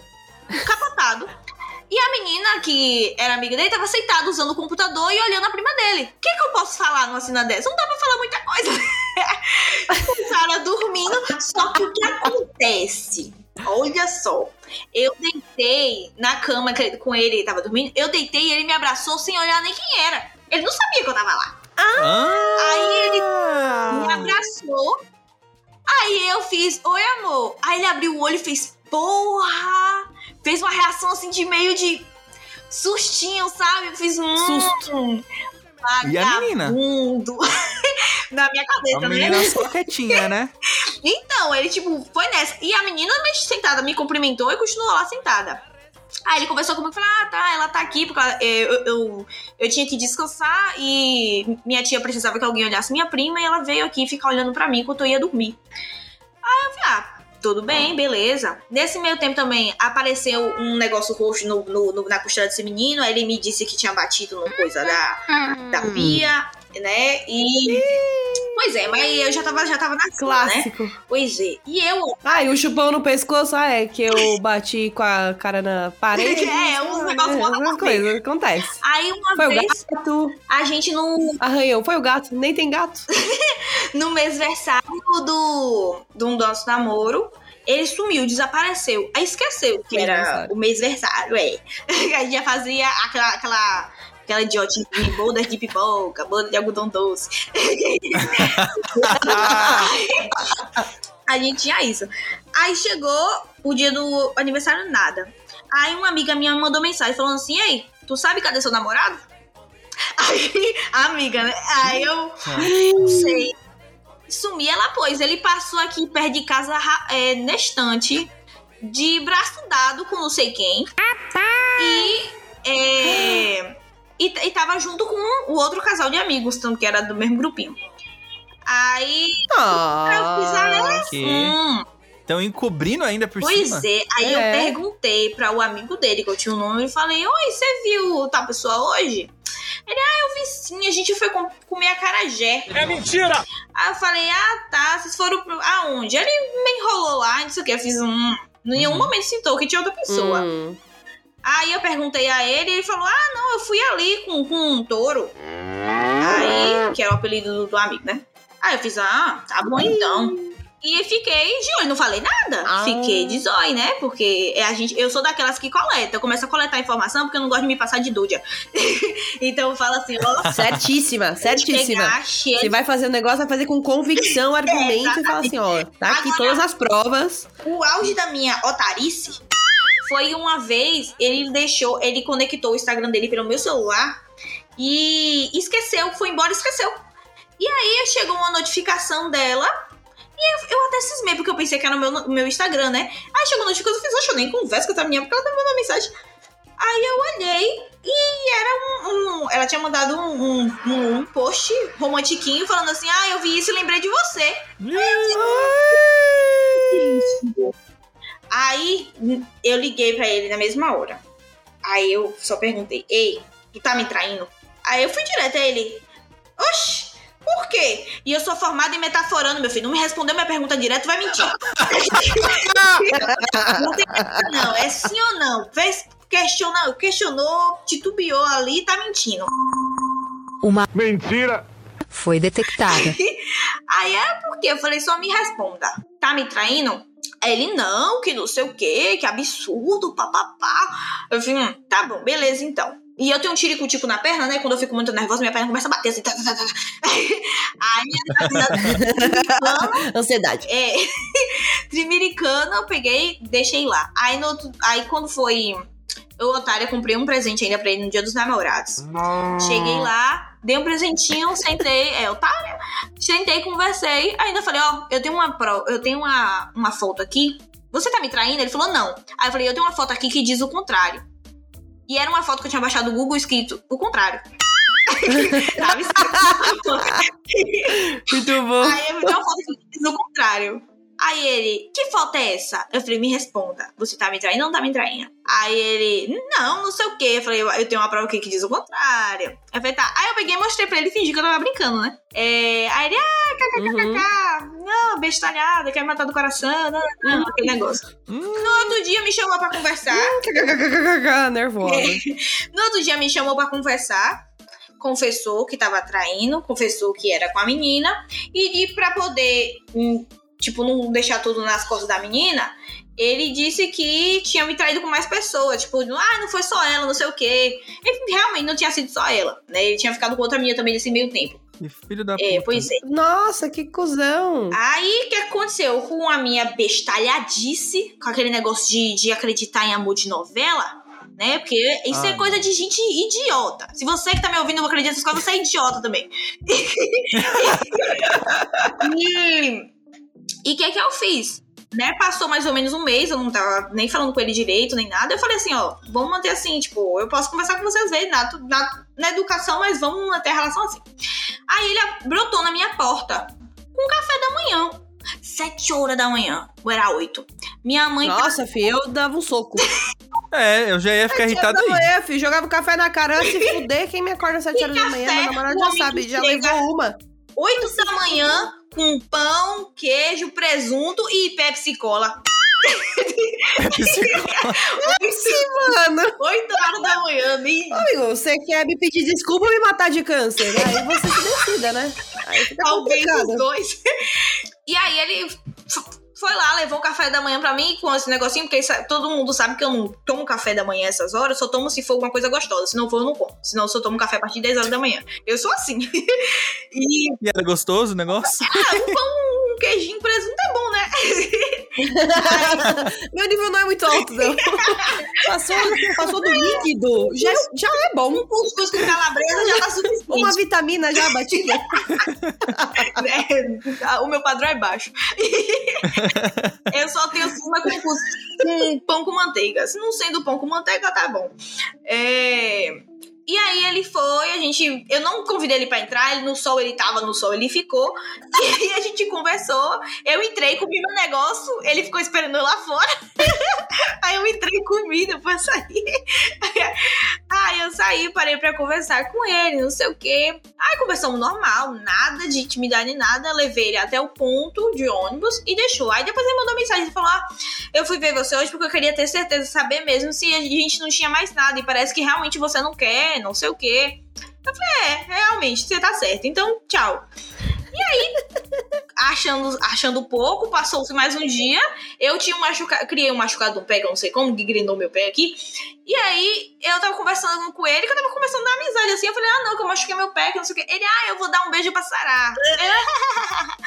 menina, que era amiga dele, tava sentada usando o computador e olhando a prima dele. O que, que eu posso falar numa cena dessa? Não dá pra falar muita coisa. [laughs] o cara dormindo. Só que o que acontece? Olha só. Eu deitei na cama com ele, ele tava dormindo. Eu deitei e ele me abraçou sem olhar nem quem era. Ele não sabia que eu tava lá. Aí ele me abraçou. Aí eu fiz, oi amor. Aí ele abriu o olho e fez, porra! Fez uma reação assim de meio de sustinho, sabe? Eu fiz um Susto. E a menina? [laughs] Na minha cabeça, A né? menina só quietinha, né? [laughs] Então, ele, tipo, foi nessa. E a menina me sentada, me cumprimentou e continuou lá sentada. Aí ele conversou comigo e falou: Ah, tá, ela tá aqui porque ela- eu, eu, eu, eu tinha que descansar e minha tia precisava que alguém olhasse minha prima e ela veio aqui ficar olhando pra mim enquanto eu ia dormir. Aí eu falei: Ah, tudo bem, beleza. Nesse meio tempo também apareceu um negócio roxo no, no- no- na costela desse menino. Aí ele me disse que tinha batido no coisa da, da pia, né? E. Pois é, mas eu já tava, já tava na né? Clássico. Pois é. E eu Ah, e o chupão no pescoço, ah, é que eu bati com a cara na parede. [laughs] É, uns Ah, negócios nada a Essas ver. coisas, acontece. Aí uma Foi o vez gato, a gente no, arranhou. Foi o gato, nem tem gato. [laughs] no mêsversário do, do nosso namoro, ele sumiu, desapareceu. Aí esqueceu que era o mêsversário, é. [laughs] a gente já fazia aquela, aquela, aquela idiotice de boda de pipoca, boda de algodão doce. [laughs] a gente tinha isso. Aí chegou o dia do aniversário, nada. Aí uma amiga minha mandou mensagem falando assim: Ei, tu sabe cadê seu namorado? Aí, [laughs] amiga, né? Aí eu não sei. Sumi, ela pôs. Ele passou aqui perto de casa é, na estante, de braço dado com não sei quem. E. É, e, e tava junto com o outro casal de amigos, tanto que era do mesmo grupinho. Aí aí eu fiz, ah? Hum, Estão encobrindo ainda por Pois cima. é, aí É. eu perguntei pra o amigo dele, que eu tinha o nome, e falei: Oi, você viu tal pessoa hoje? Ele, ah, eu vi sim, a gente foi com, comer acarajé. É mentira! Aí eu falei: Ah, tá, vocês foram pro. Aonde? Ele me enrolou lá, não sei o que, eu fiz um. Em nenhum Uhum. momento citou que tinha outra pessoa. Hum. Aí eu perguntei a ele e ele falou: Ah, não, eu fui ali com, com um touro. Aí, que era o apelido do, do amigo, né? Aí eu fiz: Ah, tá bom então. E fiquei de olho, não falei nada. Ah. Fiquei de zóio, né? Porque é a gente, eu sou daquelas que coleta. Eu começo a coletar informação porque eu não gosto de me passar de dúdia. [laughs] então eu falo assim: ó, Certíssima, certíssima. cheio Você vai fazer um negócio, vai fazer com convicção, [laughs] argumento e fala assim, ó, tá aqui Agora- todas as provas. O auge da minha otarice foi uma vez, ele deixou, ele conectou o Instagram dele pelo meu celular e esqueceu, foi embora e esqueceu. E aí chegou uma notificação dela e eu, eu até cismei, porque eu pensei que era o meu, meu Instagram, né? Aí chegou a notificação, eu fiz, oxe, eu nem converso com essa menina, porque ela tá me mandando mensagem. Aí eu olhei e era um. um- ela tinha mandado um, um, um- post romantiquinho falando assim: Ah, eu vi isso e lembrei de você. Aí eu liguei pra ele na mesma hora. Aí eu só perguntei: Ei, tu tá me traindo? Aí eu fui direto a ele: Oxi, por quê? E eu sou formada em metaforando, meu filho. Não me respondeu minha pergunta direto, vai mentir. não tem não. É sim ou não? Fez, questionou, questionou, titubeou ali, tá mentindo. Mentira! Foi detectada. [laughs] Aí é porque eu falei, só me responda. Tá me traindo? Ele, não, que não sei o quê, que absurdo, papapá. Eu falei, hum, tá bom, beleza então. E eu tenho um tiricutico na perna, né? Quando eu fico muito nervosa, minha perna começa a bater assim. Tá, tá, tá, tá. [laughs] Aí, [laughs] Ansiedade. é, [laughs] trimiricana, eu peguei, deixei lá. Aí, no aí quando foi eu, otária, comprei um presente ainda pra ele no dia dos namorados. Cheguei lá, dei um presentinho, sentei, é, otária, sentei, conversei, ainda falei, ó, eu tenho uma pro- eu tenho uma, uma foto aqui. Você tá me traindo? Ele falou, não. Aí eu falei, eu tenho uma foto aqui que diz o contrário. E era uma foto que eu tinha baixado do Google escrito o contrário. [laughs] Tava escrito. [laughs] Muito bom. Aí eu vi uma foto que diz o contrário. Aí ele, que foto é essa? Eu falei, me responda. Você tá me traindo ou não tá me traindo? Aí ele, não, não sei o quê. Eu falei, eu tenho uma prova aqui que diz o contrário. Eu falei, tá. Aí eu peguei e mostrei pra ele e fingi que eu tava brincando, né? É, aí ele, ah, kkkk, Uhum. não, bestalhada, quer me matar do coração, não, não, aquele negócio. Hum. No outro dia me chamou pra conversar. Nervosa. [laughs] No outro dia me chamou pra conversar. Confessou que tava traindo, confessou que era com a menina. E de, pra poder, hum, tipo, não deixar tudo nas costas da menina, ele disse que tinha me traído com mais pessoas. Tipo, ah, não foi só ela, não sei o quê. Ele realmente não tinha sido só ela, né? Ele tinha ficado com outra menina também nesse meio tempo. Que filho da É, puta. pois é. Nossa, que cuzão. Aí, o que aconteceu com a minha bestalhadice, com aquele negócio de, de acreditar em amor de novela, né? Porque isso é Ah, coisa de gente idiota. Se você que tá me ouvindo não acredita nessas coisas, você é idiota também. [laughs] e e o que é que eu fiz? Né, passou mais ou menos um mês, eu não tava nem falando com ele direito, nem nada. Eu falei assim, ó, vamos manter assim, tipo, eu posso conversar com você às vezes na, na, na educação, mas vamos manter a relação assim. Aí ele brotou na minha porta com café da manhã. Sete horas da manhã. Ou era oito. Minha mãe. Nossa, filho, eu dava um soco. [laughs] É, eu já ia ficar Sete irritado aí. manhã, filho, jogava o café na cara, se fuder, quem me acorda às 7 horas da manhã, meu namorado já sabe, já levou uma. Oito da manhã com pão, queijo, presunto e Pepsi Cola. [laughs] Mano, Oito horas da manhã, nem amigo, você quer me pedir desculpa ou me matar de câncer? Aí você se decida, né? Aí fica talvez complicado. os dois. E aí ele foi lá, levou o café da manhã pra mim com esse negocinho, porque isso- todo mundo sabe que eu não tomo café da manhã essas horas, eu só tomo se for alguma coisa gostosa. Se não for, eu não como. Senão eu só tomo café a partir de 10 horas da manhã. Eu sou assim. [laughs] e E era gostoso o negócio? um queijinho presunto é bom, né? [laughs] Meu nível não é muito alto, não. Passou, passou do líquido, já, é- já é bom. Um cuscuz com calabresa já tá suficiente. Uma vitamina já batida. né? [laughs] O meu padrão é baixo. [laughs] eu só tenho cima com, com pão com manteiga. Se não sendo pão com manteiga, tá bom. É, E aí ele foi, a gente. Eu não convidei ele pra entrar, ele no sol, ele tava no sol, ele ficou. [laughs] E aí a gente conversou. Eu entrei, comi meu negócio, ele ficou esperando eu lá fora. [laughs] aí eu entrei e comi, depois saí. [laughs] Aí eu saí, parei pra conversar com ele, não sei o quê. Aí conversamos normal, nada de intimidade, nada. Levei ele até o ponto de ônibus e deixou. Aí depois ele mandou mensagem e falou: Ah, eu fui ver você hoje porque eu queria ter certeza, saber mesmo se a gente não tinha mais nada. E parece que realmente você não quer, não sei o quê. Eu falei: É, realmente, você tá certo. Então, tchau. E aí, [laughs] achando, achando pouco, passou-se mais um dia. Eu tinha um machucado, criei um machucado no pé, que eu não sei como, que grinou meu pé aqui. E aí, eu tava conversando com ele, que eu tava conversando da amizade, assim. Eu falei, ah, não, que eu machuquei meu pé, que não sei o quê. Ele, ah, eu vou dar um beijo pra sarar. [laughs]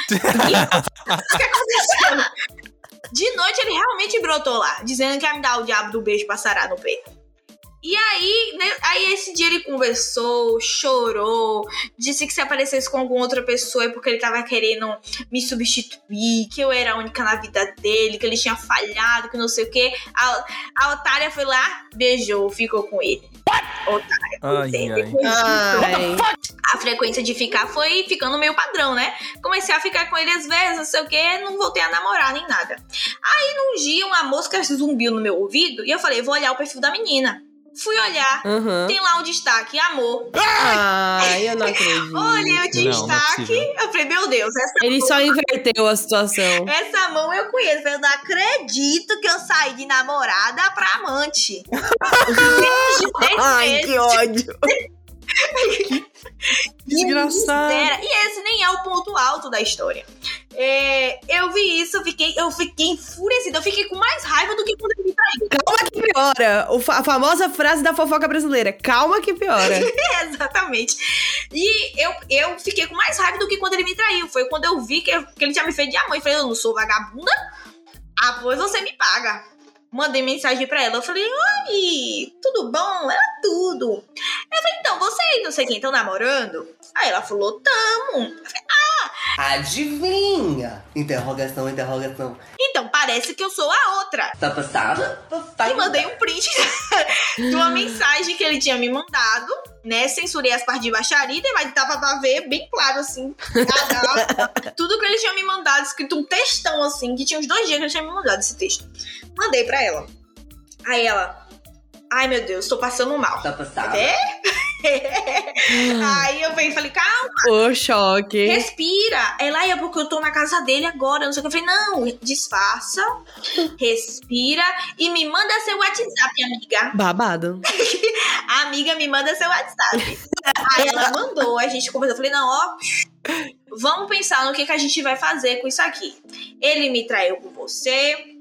E o que aconteceu? De noite, ele realmente brotou lá, dizendo que ia me dar o diabo do beijo pra sarar no pé. E aí, né, aí esse dia ele conversou, chorou, disse que se aparecesse com alguma outra pessoa é porque ele tava querendo me substituir, que eu era a única na vida dele, que ele tinha falhado, que não sei o quê. A, a otária foi lá, beijou, ficou com ele. Otária. Ai, a frequência de ficar foi ficando meio padrão, né? Comecei a ficar com ele às vezes, não sei o que, não voltei a namorar nem nada. Aí num dia uma mosca zumbiu no meu ouvido e eu falei, vou olhar o perfil da menina. Fui olhar, Uhum. tem lá o destaque, amor. Ai, eu não [laughs] acredito. Olha o Não, não é destaque. eu falei, meu Deus, essa, Ele só inverteu a situação. essa mão eu conheço. Eu Eu não acredito que eu saí de namorada pra amante. Ai, que ódio. [laughs] Desgraçado. E esse nem é o ponto alto da história. É, eu vi isso, eu fiquei, eu fiquei enfurecida. Eu fiquei com mais raiva do que quando ele me traiu. Calma que piora. A famosa frase da fofoca brasileira. Calma que piora. [laughs] Exatamente. E eu, eu fiquei com mais raiva do que quando ele me traiu. Foi quando eu vi que, eu- que ele tinha me feito de amor. Eu falei, eu não sou vagabunda. Ah, pois você me paga. Mandei mensagem pra ela. Eu falei, oi, tudo bom? Ela, tudo. Eu falei, então, você e não sei quem estão namorando? Aí ela falou, tamo. Adivinha? Interrogação, interrogação. Então, parece que eu sou a outra. Tá passada? E mandei um print [laughs] de uma mensagem que ele tinha me mandado, né? Censurei as partes de baixaria, mas tava pra ver bem claro, assim. [laughs] tudo que ele tinha me mandado, escrito um textão, assim, que tinha uns dois dias que ele tinha me mandado esse texto. Mandei pra ela. Aí ela. Ai, meu Deus, tô passando mal. Tá passada? É? [laughs] Aí eu peguei e falei, calma, O choque. respira. Ela, "Ai, é porque eu tô na casa dele agora, não sei o que. Eu falei, não, disfarça, [laughs] respira e me manda seu WhatsApp, amiga. Babado. A [laughs] amiga me manda seu WhatsApp. Aí ela mandou, a gente conversou. Eu falei, não, ó, vamos pensar no que, que a gente vai fazer com isso aqui. Ele me traiu com você, ah,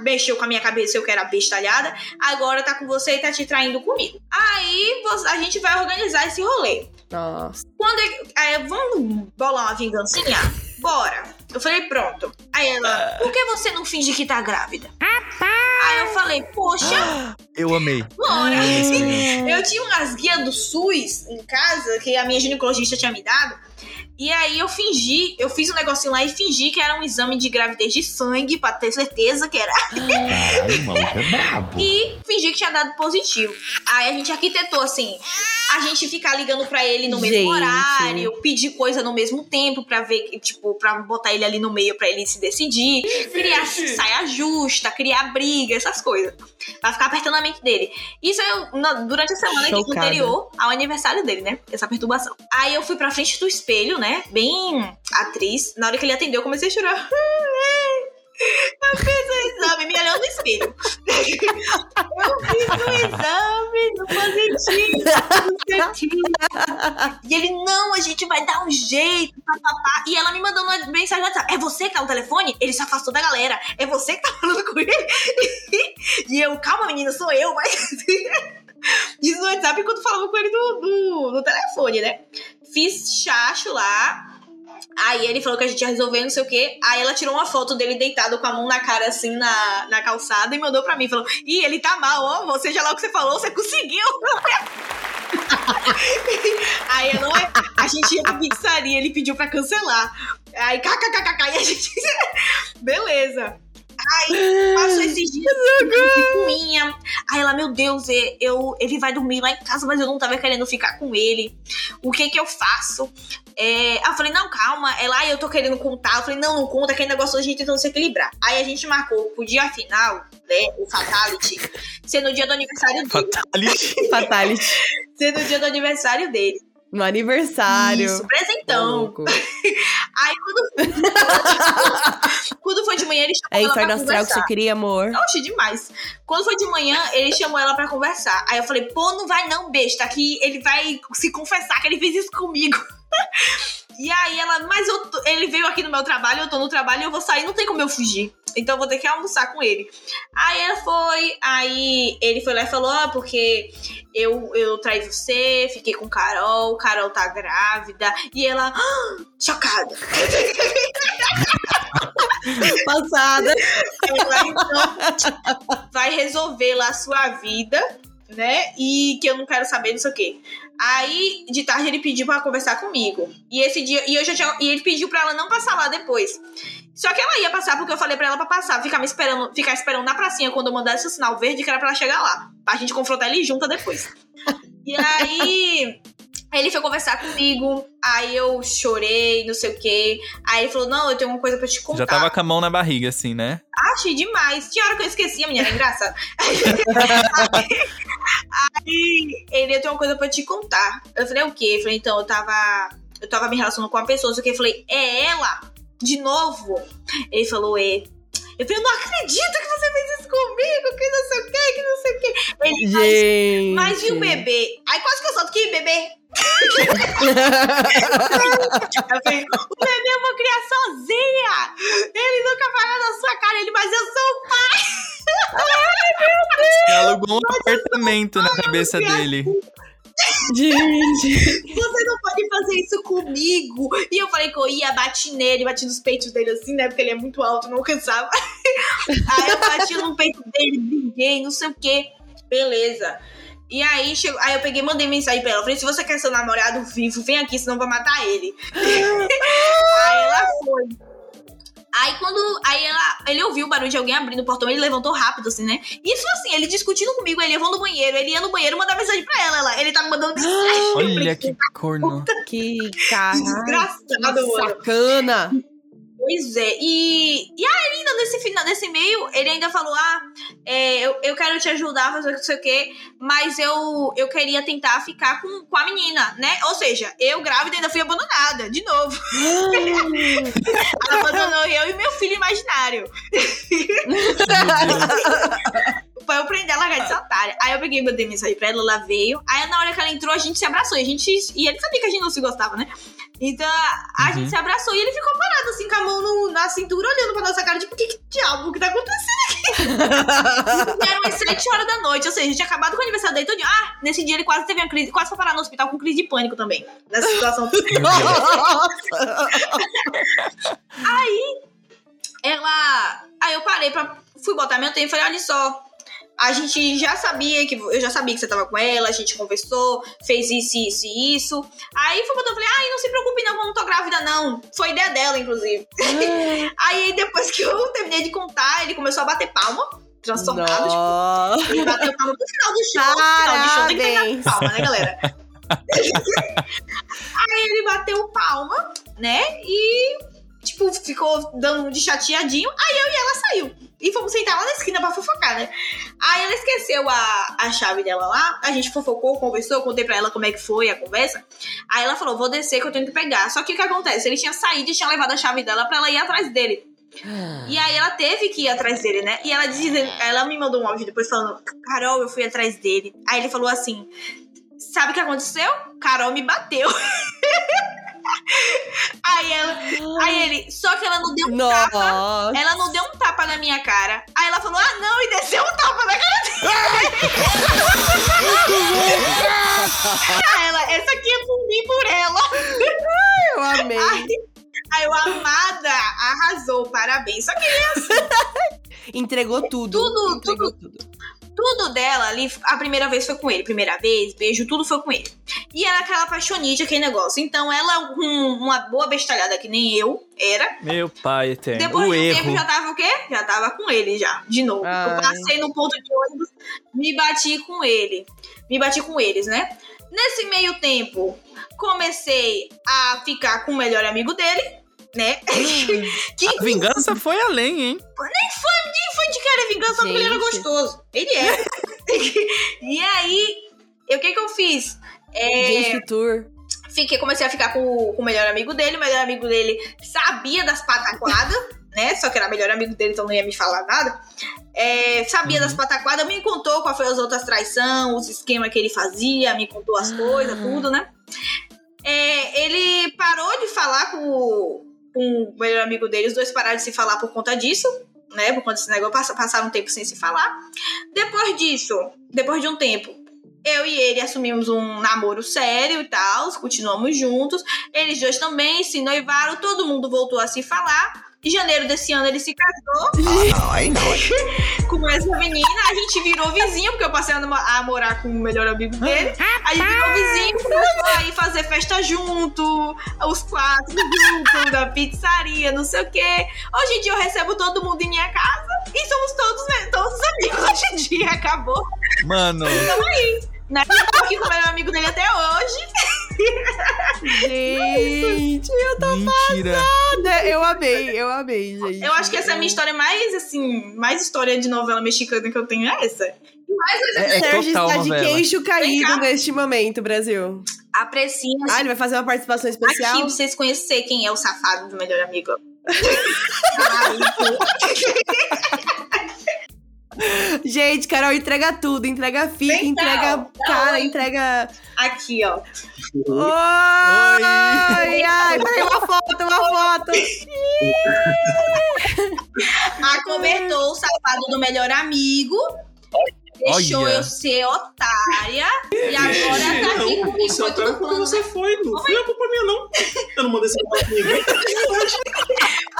mexeu com a minha cabeça, eu que era bestalhada, agora tá com você e tá te traindo comigo. Aí a gente vai organizar esse rolê. Nossa. Quando é, é, vamos bolar uma vingancinha? Bora. Eu falei, pronto. Aí ela, por que você não finge que tá grávida? Aí eu falei, poxa, Eu amei. bora. Eu tinha umas guias do SUS em casa, que a minha ginecologista tinha me dado. E aí eu fingi, eu fiz um negocinho lá e fingi que era um exame de gravidez de sangue, pra ter certeza que era. Caralho, maluco é brabo. E fingi que tinha dado positivo. Aí a gente arquitetou assim. A gente ficar ligando pra ele no mesmo Gente. horário, pedir coisa no mesmo tempo pra ver, que, tipo, pra botar ele ali no meio pra ele se decidir, criar saia justa, criar briga, essas coisas. Pra ficar apertando a mente dele. Isso eu, na- durante a semana que- Chocada. anterior ao aniversário dele, né? Essa perturbação. Aí eu fui pra frente do espelho, né? Bem atriz. Na hora que ele atendeu, eu comecei a chorar. [laughs] Eu fiz o exame, me olhando no espelho. Eu fiz o exame do positivo, não sei o quê. E ele, não, a gente vai dar um jeito. E ela me mandando uma mensagem no WhatsApp. É você que tá no telefone? Ele se afastou da galera. É você que tá falando com ele? [laughs] E eu, calma, menina, sou eu, mas. [laughs] Isso no WhatsApp enquanto falava com ele no, no, no telefone, né? Fiz chacho lá. Aí ele falou que a gente ia resolver, não sei o quê. Aí ela tirou uma foto dele deitado com a mão na cara, assim, na, na calçada e mandou pra mim. Falou, ih, ele tá mal, ó. Você já lá o que você falou, você conseguiu. [laughs] Aí eu não. A gente ia pra pizzaria, ele pediu pra cancelar. Aí, kkkk, e a gente. [laughs] Beleza. Aí, passou esses dias picuinha. Aí ela, meu Deus, é, eu, ele vai dormir lá em casa, mas eu não tava querendo ficar com ele. O que que eu faço? É, aí eu falei, não, calma. Ela, eu tô querendo contar. Eu falei, não, não conta, que é negócio da gente tentando se equilibrar. Aí a gente marcou pro dia final, né, o Fatality, ser no dia do aniversário dele. Fatality. [laughs] Fatality. Ser no dia do aniversário dele. No aniversário. Isso, presentão. louco. [laughs] Aí quando, quando foi de manhã, ele chamou É ela inferno pra astral que você queria, amor. Oxe, demais. Quando foi de manhã, ele chamou ela pra conversar. Aí eu falei, pô, não vai não, besta, que ele vai se confessar que ele fez isso comigo. [laughs] E aí ela, mas eu ele veio aqui no meu trabalho, eu tô no trabalho, eu vou sair, não tem como eu fugir. Então eu vou ter que almoçar com ele. Aí ela foi, aí ele foi lá e falou, ah, porque eu, eu traí você, fiquei com Carol, Carol tá grávida. E ela, ah, chocada. [laughs] Passada. Ela, então, vai resolver lá a sua vida, né? E que eu não quero saber, não sei o quê. Aí, de tarde, ele pediu pra conversar comigo. E esse dia, e eu já tinha, e ele pediu pra ela não passar lá depois. Só que ela ia passar porque eu falei pra ela pra passar, ficar me esperando, ficar esperando na pracinha quando eu mandasse o sinal verde, que era pra ela chegar lá. Pra gente confrontar ele junta depois. E aí, ele foi conversar comigo, aí eu chorei, não sei o quê. Aí ele falou: Não, eu tenho uma coisa pra te contar. Já tava com a mão na barriga, assim, né? Achei demais. Tinha hora que eu esquecia, menina, era engraçado. [laughs] Aí ele eu tenho uma coisa pra te contar. Eu falei, o quê? Eu falei, então, eu tava. Eu tava me relacionando com uma pessoa, não sei o que. Eu falei, é ela? De novo? Ele falou, é. Eu falei, eu não acredito que você fez isso comigo, que não sei o que, que não sei o que. Ele, mas, Gente. mas e o bebê? Aí quase que eu solto, que bebê? [laughs] Eu falei, o bebê eu vou criar sozinha. Ele nunca vai na sua cara. Ele, mas eu sou o pai. Ela alugou um apartamento na cabeça dele. Gente. Você não pode fazer isso comigo. E eu falei que eu ia, bati nele, bati nos peitos dele assim, né? Porque ele é muito alto, não alcançava. [laughs] Aí eu bati no peito dele, briguei, não sei o quê. Beleza. E aí, chegou, aí eu peguei mandei mensagem pra ela. Falei, se você quer seu namorado vivo, vem aqui, senão eu vou matar ele. [laughs] aí ela foi. Aí quando. Aí ela, ele ouviu o barulho de alguém abrindo o portão, ele levantou rápido, assim, né? Isso assim, ele discutindo comigo, ele levou no banheiro, ele ia no banheiro mandar mensagem pra ela. ela ele tá me mandando mensagem. Olha que corno. [laughs] Que cara. Desgraçado, mano. Sacana. Pois é. E, e ainda nesse final, nesse meio, ele ainda falou: Ah, é, eu, eu quero te ajudar a fazer não sei o quê, mas eu, eu queria tentar ficar com, com a menina, né? Ou seja, eu grávida ainda fui abandonada, de novo. [laughs] Ela abandonou eu e meu filho imaginário. [laughs] Pra eu prender a largar de otária. Aí eu peguei e mandei mensagem pra ela, ela veio. Aí na hora que ela entrou, a gente se abraçou. E, a gente, e ele sabia que a gente não se gostava, né? Então a, Uhum. gente se abraçou e ele ficou parado assim com a mão no- na cintura, olhando pra nossa cara, tipo, que, que diabo que tá acontecendo aqui? Eram as 7 horas da noite, ou seja, a gente tinha acabado com o aniversário dele todinho. Ah, nesse dia ele quase teve uma crise, quase foi parar no hospital com crise de pânico também. Nessa situação. [laughs] ela. Aí eu parei pra. Fui botar meu tempo e falei: olha só. A gente já sabia que. Eu já sabia que você tava com ela, a gente conversou, fez isso, isso e isso. Aí fui botando, falei: ai, não se preocupe, não, eu não tô grávida, não. Foi ideia dela, inclusive. [laughs] Aí depois que eu terminei de contar, ele começou a bater palma, transtornado, tipo, Nossa. ele bateu palma no final do show. No final do show tem que Parabéns. palma, né, galera? [laughs] [laughs] Aí ele bateu palma, né? E, tipo, ficou dando um de chateadinho. Aí eu e ela saiu. E fomos sentar lá na esquina pra fofocar, né? Aí ela esqueceu a, a chave dela lá. A gente fofocou, conversou, contei pra ela como é que foi a conversa. Aí ela falou: vou descer que eu tenho que pegar. Só que o que acontece? Ele tinha saído e tinha levado a chave dela pra ela ir atrás dele. E aí ela teve que ir atrás dele, né? E ela diz, ela me mandou um áudio depois falando, Carol, eu fui atrás dele. Aí ele falou assim: sabe o que aconteceu? Carol me bateu. [laughs] [laughs] aí ela. Aí ele, só que ela não deu um tapa. Nossa. Ela não deu um tapa na minha cara. Aí ela falou, ah, não, e desceu um tapa na cara dele. Aí [laughs] ela, essa aqui é por mim, por ela. Eu amei. Aí eu, amada, arrasou, parabéns. Só que [laughs] Entregou tudo. Tudo, Entregou tudo. tudo dela ali, a primeira vez foi com ele. Primeira vez, beijo, tudo foi com ele. E era aquela apaixonite, aquele negócio. Então ela, com uma boa bestalhada que nem eu era, Meu pai eterno. depois o de um erro. tempo já tava o quê? Já tava com ele já, de novo. Ai. Eu passei no ponto de ônibus, me bati com ele. Me bati com eles, né? Nesse meio tempo, comecei a ficar com o melhor amigo dele, né? [laughs] que A vingança foi além, hein? foi de querer vingança porque ele era gostoso. Ele é. [laughs] e aí, eu- o que que eu fiz? É, Gente Tour. fiquei, comecei a ficar com, o- com o melhor amigo dele. O melhor amigo dele sabia das pataquadas, [laughs] né? Só que era melhor amigo dele, então não ia me falar nada. É, sabia das pataquadas, me contou qual foi as outras traições, os esquemas que ele fazia, me contou as coisas, tudo, né? É, ele parou de falar com o, melhor amigo dele, os dois pararam de se falar por conta disso, né? Por conta desse negócio, passa- passaram um tempo sem se falar. Depois disso, depois de um tempo, eu e ele assumimos um namoro sério e tal, continuamos juntos. Eles dois também se noivaram, todo mundo voltou a se falar. Em janeiro desse ano ele se casou Ai, não. [laughs] com essa menina. A gente virou vizinho, porque eu passei a morar com o melhor amigo dele. A gente virou vizinho, começou a ir fazer festa junto, os quatro juntos, da pizzaria, não sei o quê. Hoje em dia eu recebo todo mundo em minha casa e somos todos, né, todos amigos hoje em dia. Acabou. Mano? Eu tô aqui com o melhor amigo dele até hoje. Gente, eu tô mentira. passada. Eu amei, eu amei, gente. Eu acho que essa é a minha história mais, assim, mais história de novela mexicana que eu tenho é essa. É, é Sérgio total está de novela. queixo caído neste momento, Brasil. Aprecinho, Ah, ele vai fazer uma participação Aqui, especial? pra vocês conhecerem quem é o safado do melhor amigo. [laughs] [laughs] Gente, Carol entrega tudo. Entrega fica, Vem cá, entrega dá cara, oi. entrega... Aqui, ó. Oi! Ai, ai, peraí, uma foto, uma foto. [laughs] Acobertou o safado do melhor amigo. Deixou Olha. eu ser otária. E agora tá aqui Não, comigo. você Foi porque plano. você foi, não foi a culpa minha, não. Eu não mandei esse negócio pra ninguém. [laughs]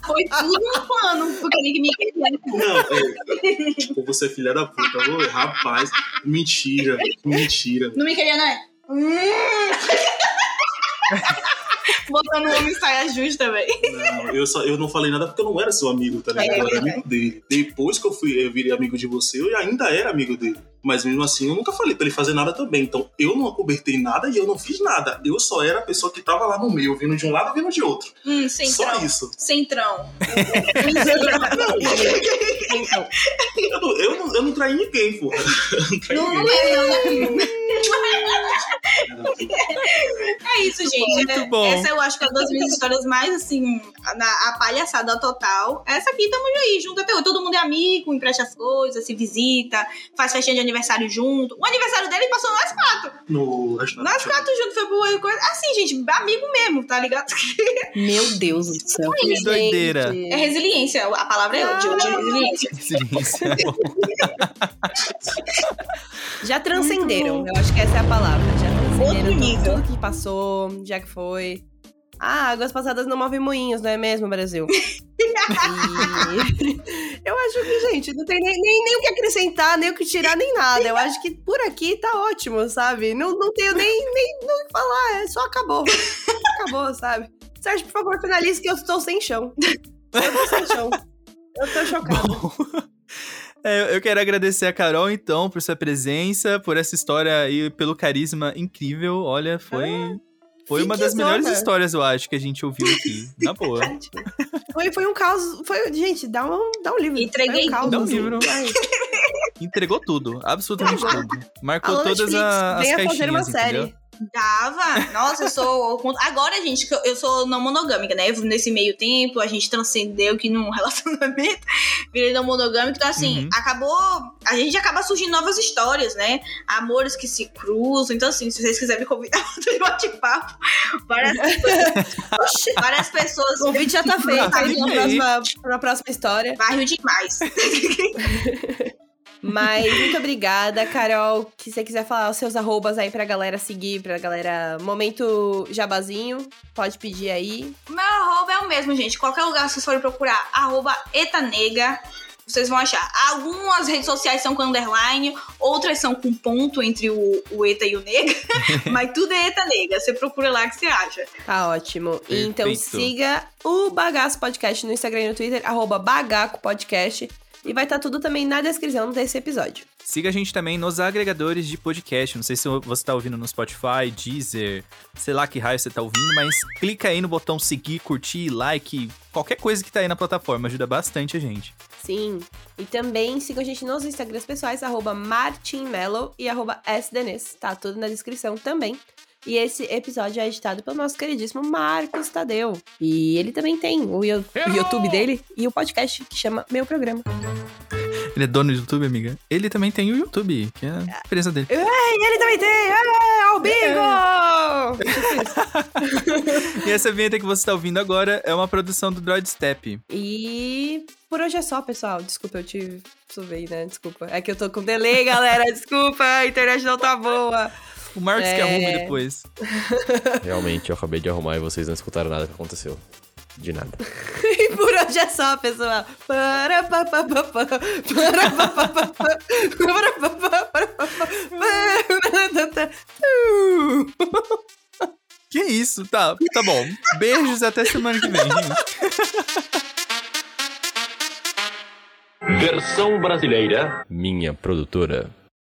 Foi tudo um plano. Porque ele me queria. Não, é, tipo, você é filha da puta. Ô, rapaz, mentira, mentira. Não me queria, não é? [laughs] Botando o homem saia justa, velho. Não, eu, só, eu não falei nada porque eu não era seu amigo, tá ligado? Eu era amigo dele. Depois que eu fui, eu virei amigo de você, eu ainda era amigo dele. Mas mesmo assim, eu nunca falei pra ele fazer nada também. Então, eu não acobertei nada e eu não fiz nada. Eu só era a pessoa que tava lá no meio, vindo de um lado, vindo de outro. Hum, Só centrão. isso. Centrão. Eu não, eu não, eu não traí ninguém, porra. [laughs] Eu não traí Não, ninguém. não é, não, não. É isso, gente. Muito É- bom. Essa eu acho que é uma das minhas histórias mais, assim, na, a palhaçada total. Essa aqui, tamo aí, junto até hoje. Todo mundo é amigo, empresta as coisas, se visita, faz festinha de aniversário junto. O aniversário dele passou nós quatro. No restaurante. Nós quatro juntos, foi boa coisa. Assim, gente, amigo mesmo, tá ligado? [laughs] Meu Deus do céu. Que doideira. É resiliência, a palavra é de hoje, é resiliência. Resiliência. é bom. [laughs] Já transcenderam, eu acho que essa é a palavra. Já Outro tudo- nível. tudo que passou, já que foi. Ah, águas passadas não movem moinhos, não é mesmo, Brasil? [laughs] E eu acho que, gente, não tem nem, nem, nem o que acrescentar, nem o que tirar, nem nada. Eu acho que por aqui tá ótimo, sabe? Não, não tenho nem, nem o que falar, é só acabou. Acabou, sabe? Sérgio, por favor, finalize que eu estou sem chão. Eu tô sem chão. Eu tô chocada. Bom, é, eu quero agradecer a Carol, então, por sua presença, por essa história e pelo carisma incrível. Olha, foi, foi uma das melhores histórias, eu acho, que a gente ouviu aqui. Na [laughs] boa. Foi, foi um caos. Foi, gente, dá um, dá um livro. Entreguei um caos, Dá um assim. livro. Entregou tudo, absolutamente tudo. Marcou Alô, todas Netflix, a- as venha caixinhas, fazer uma entendeu? série. Dava. Nossa, eu sou. Agora, gente, eu- sou não monogâmica, né? Nesse meio tempo, a gente transcendeu que num [laughs] relacionamento virei não monogâmico. Então, assim, Uhum. acabou. A gente acaba surgindo novas histórias, né? Amores que se cruzam. Então, assim, se vocês quiserem me convidar [laughs] para bate-papo, várias, [laughs] várias pessoas. O convite já tá feito aí pra próxima, pra próxima história. Barril demais. Mas muito obrigada, Carol. Que você quiser falar os seus arrobas aí pra galera seguir, pra galera. Momento jabazinho, pode pedir aí. Meu arroba é o mesmo, gente. Qualquer lugar que vocês forem procurar, arroba etanega, vocês vão achar. Algumas redes sociais são com underline, outras são com ponto entre o, o eta e o nega, [laughs] mas tudo é etanega. Você procura lá que você acha. Tá ótimo. Perfeito. Então siga o Bagaço Podcast no Instagram e no Twitter, arroba Bagaco Podcast. E vai estar tudo também na descrição desse episódio. Siga a gente também nos agregadores de podcast. Não sei se você tá ouvindo no Spotify, Deezer, sei lá que raio você tá ouvindo, mas clica aí no botão seguir, curtir, like, qualquer coisa que tá aí na plataforma. Ajuda bastante a gente. Sim. E também sigam a gente nos Instagrams pessoais, arroba martinmello e arroba sdnes. Tá tudo na descrição também. E esse episódio é editado pelo nosso queridíssimo Marcos Tadeu. E ele também tem o, Yo- o YouTube dele e o podcast que chama Meu Programa. Ele é dono do YouTube, amiga? Ele também tem o YouTube, que é a empresa dele. E ele também tem! É, ao bingo! [laughs] E essa vinheta que você tá ouvindo agora é uma produção do Droid Step. e por hoje é só, pessoal. Desculpa, eu te suvei, né? Desculpa. É que eu tô com delay, galera. Desculpa, a internet não tá boa. O Marcos que É. arrume depois. [laughs] Realmente, eu acabei de arrumar e vocês não escutaram nada que aconteceu. De nada. [laughs] E por hoje é só, pessoal. Para, pa, pa, pa, pa. Para, pa, pa, pa, pa. Para, pa, pa, para, pa, pa. Para, [laughs] Que isso? Tá, tá bom. Beijos até semana que vem, gente. Versão brasileira. Minha produtora.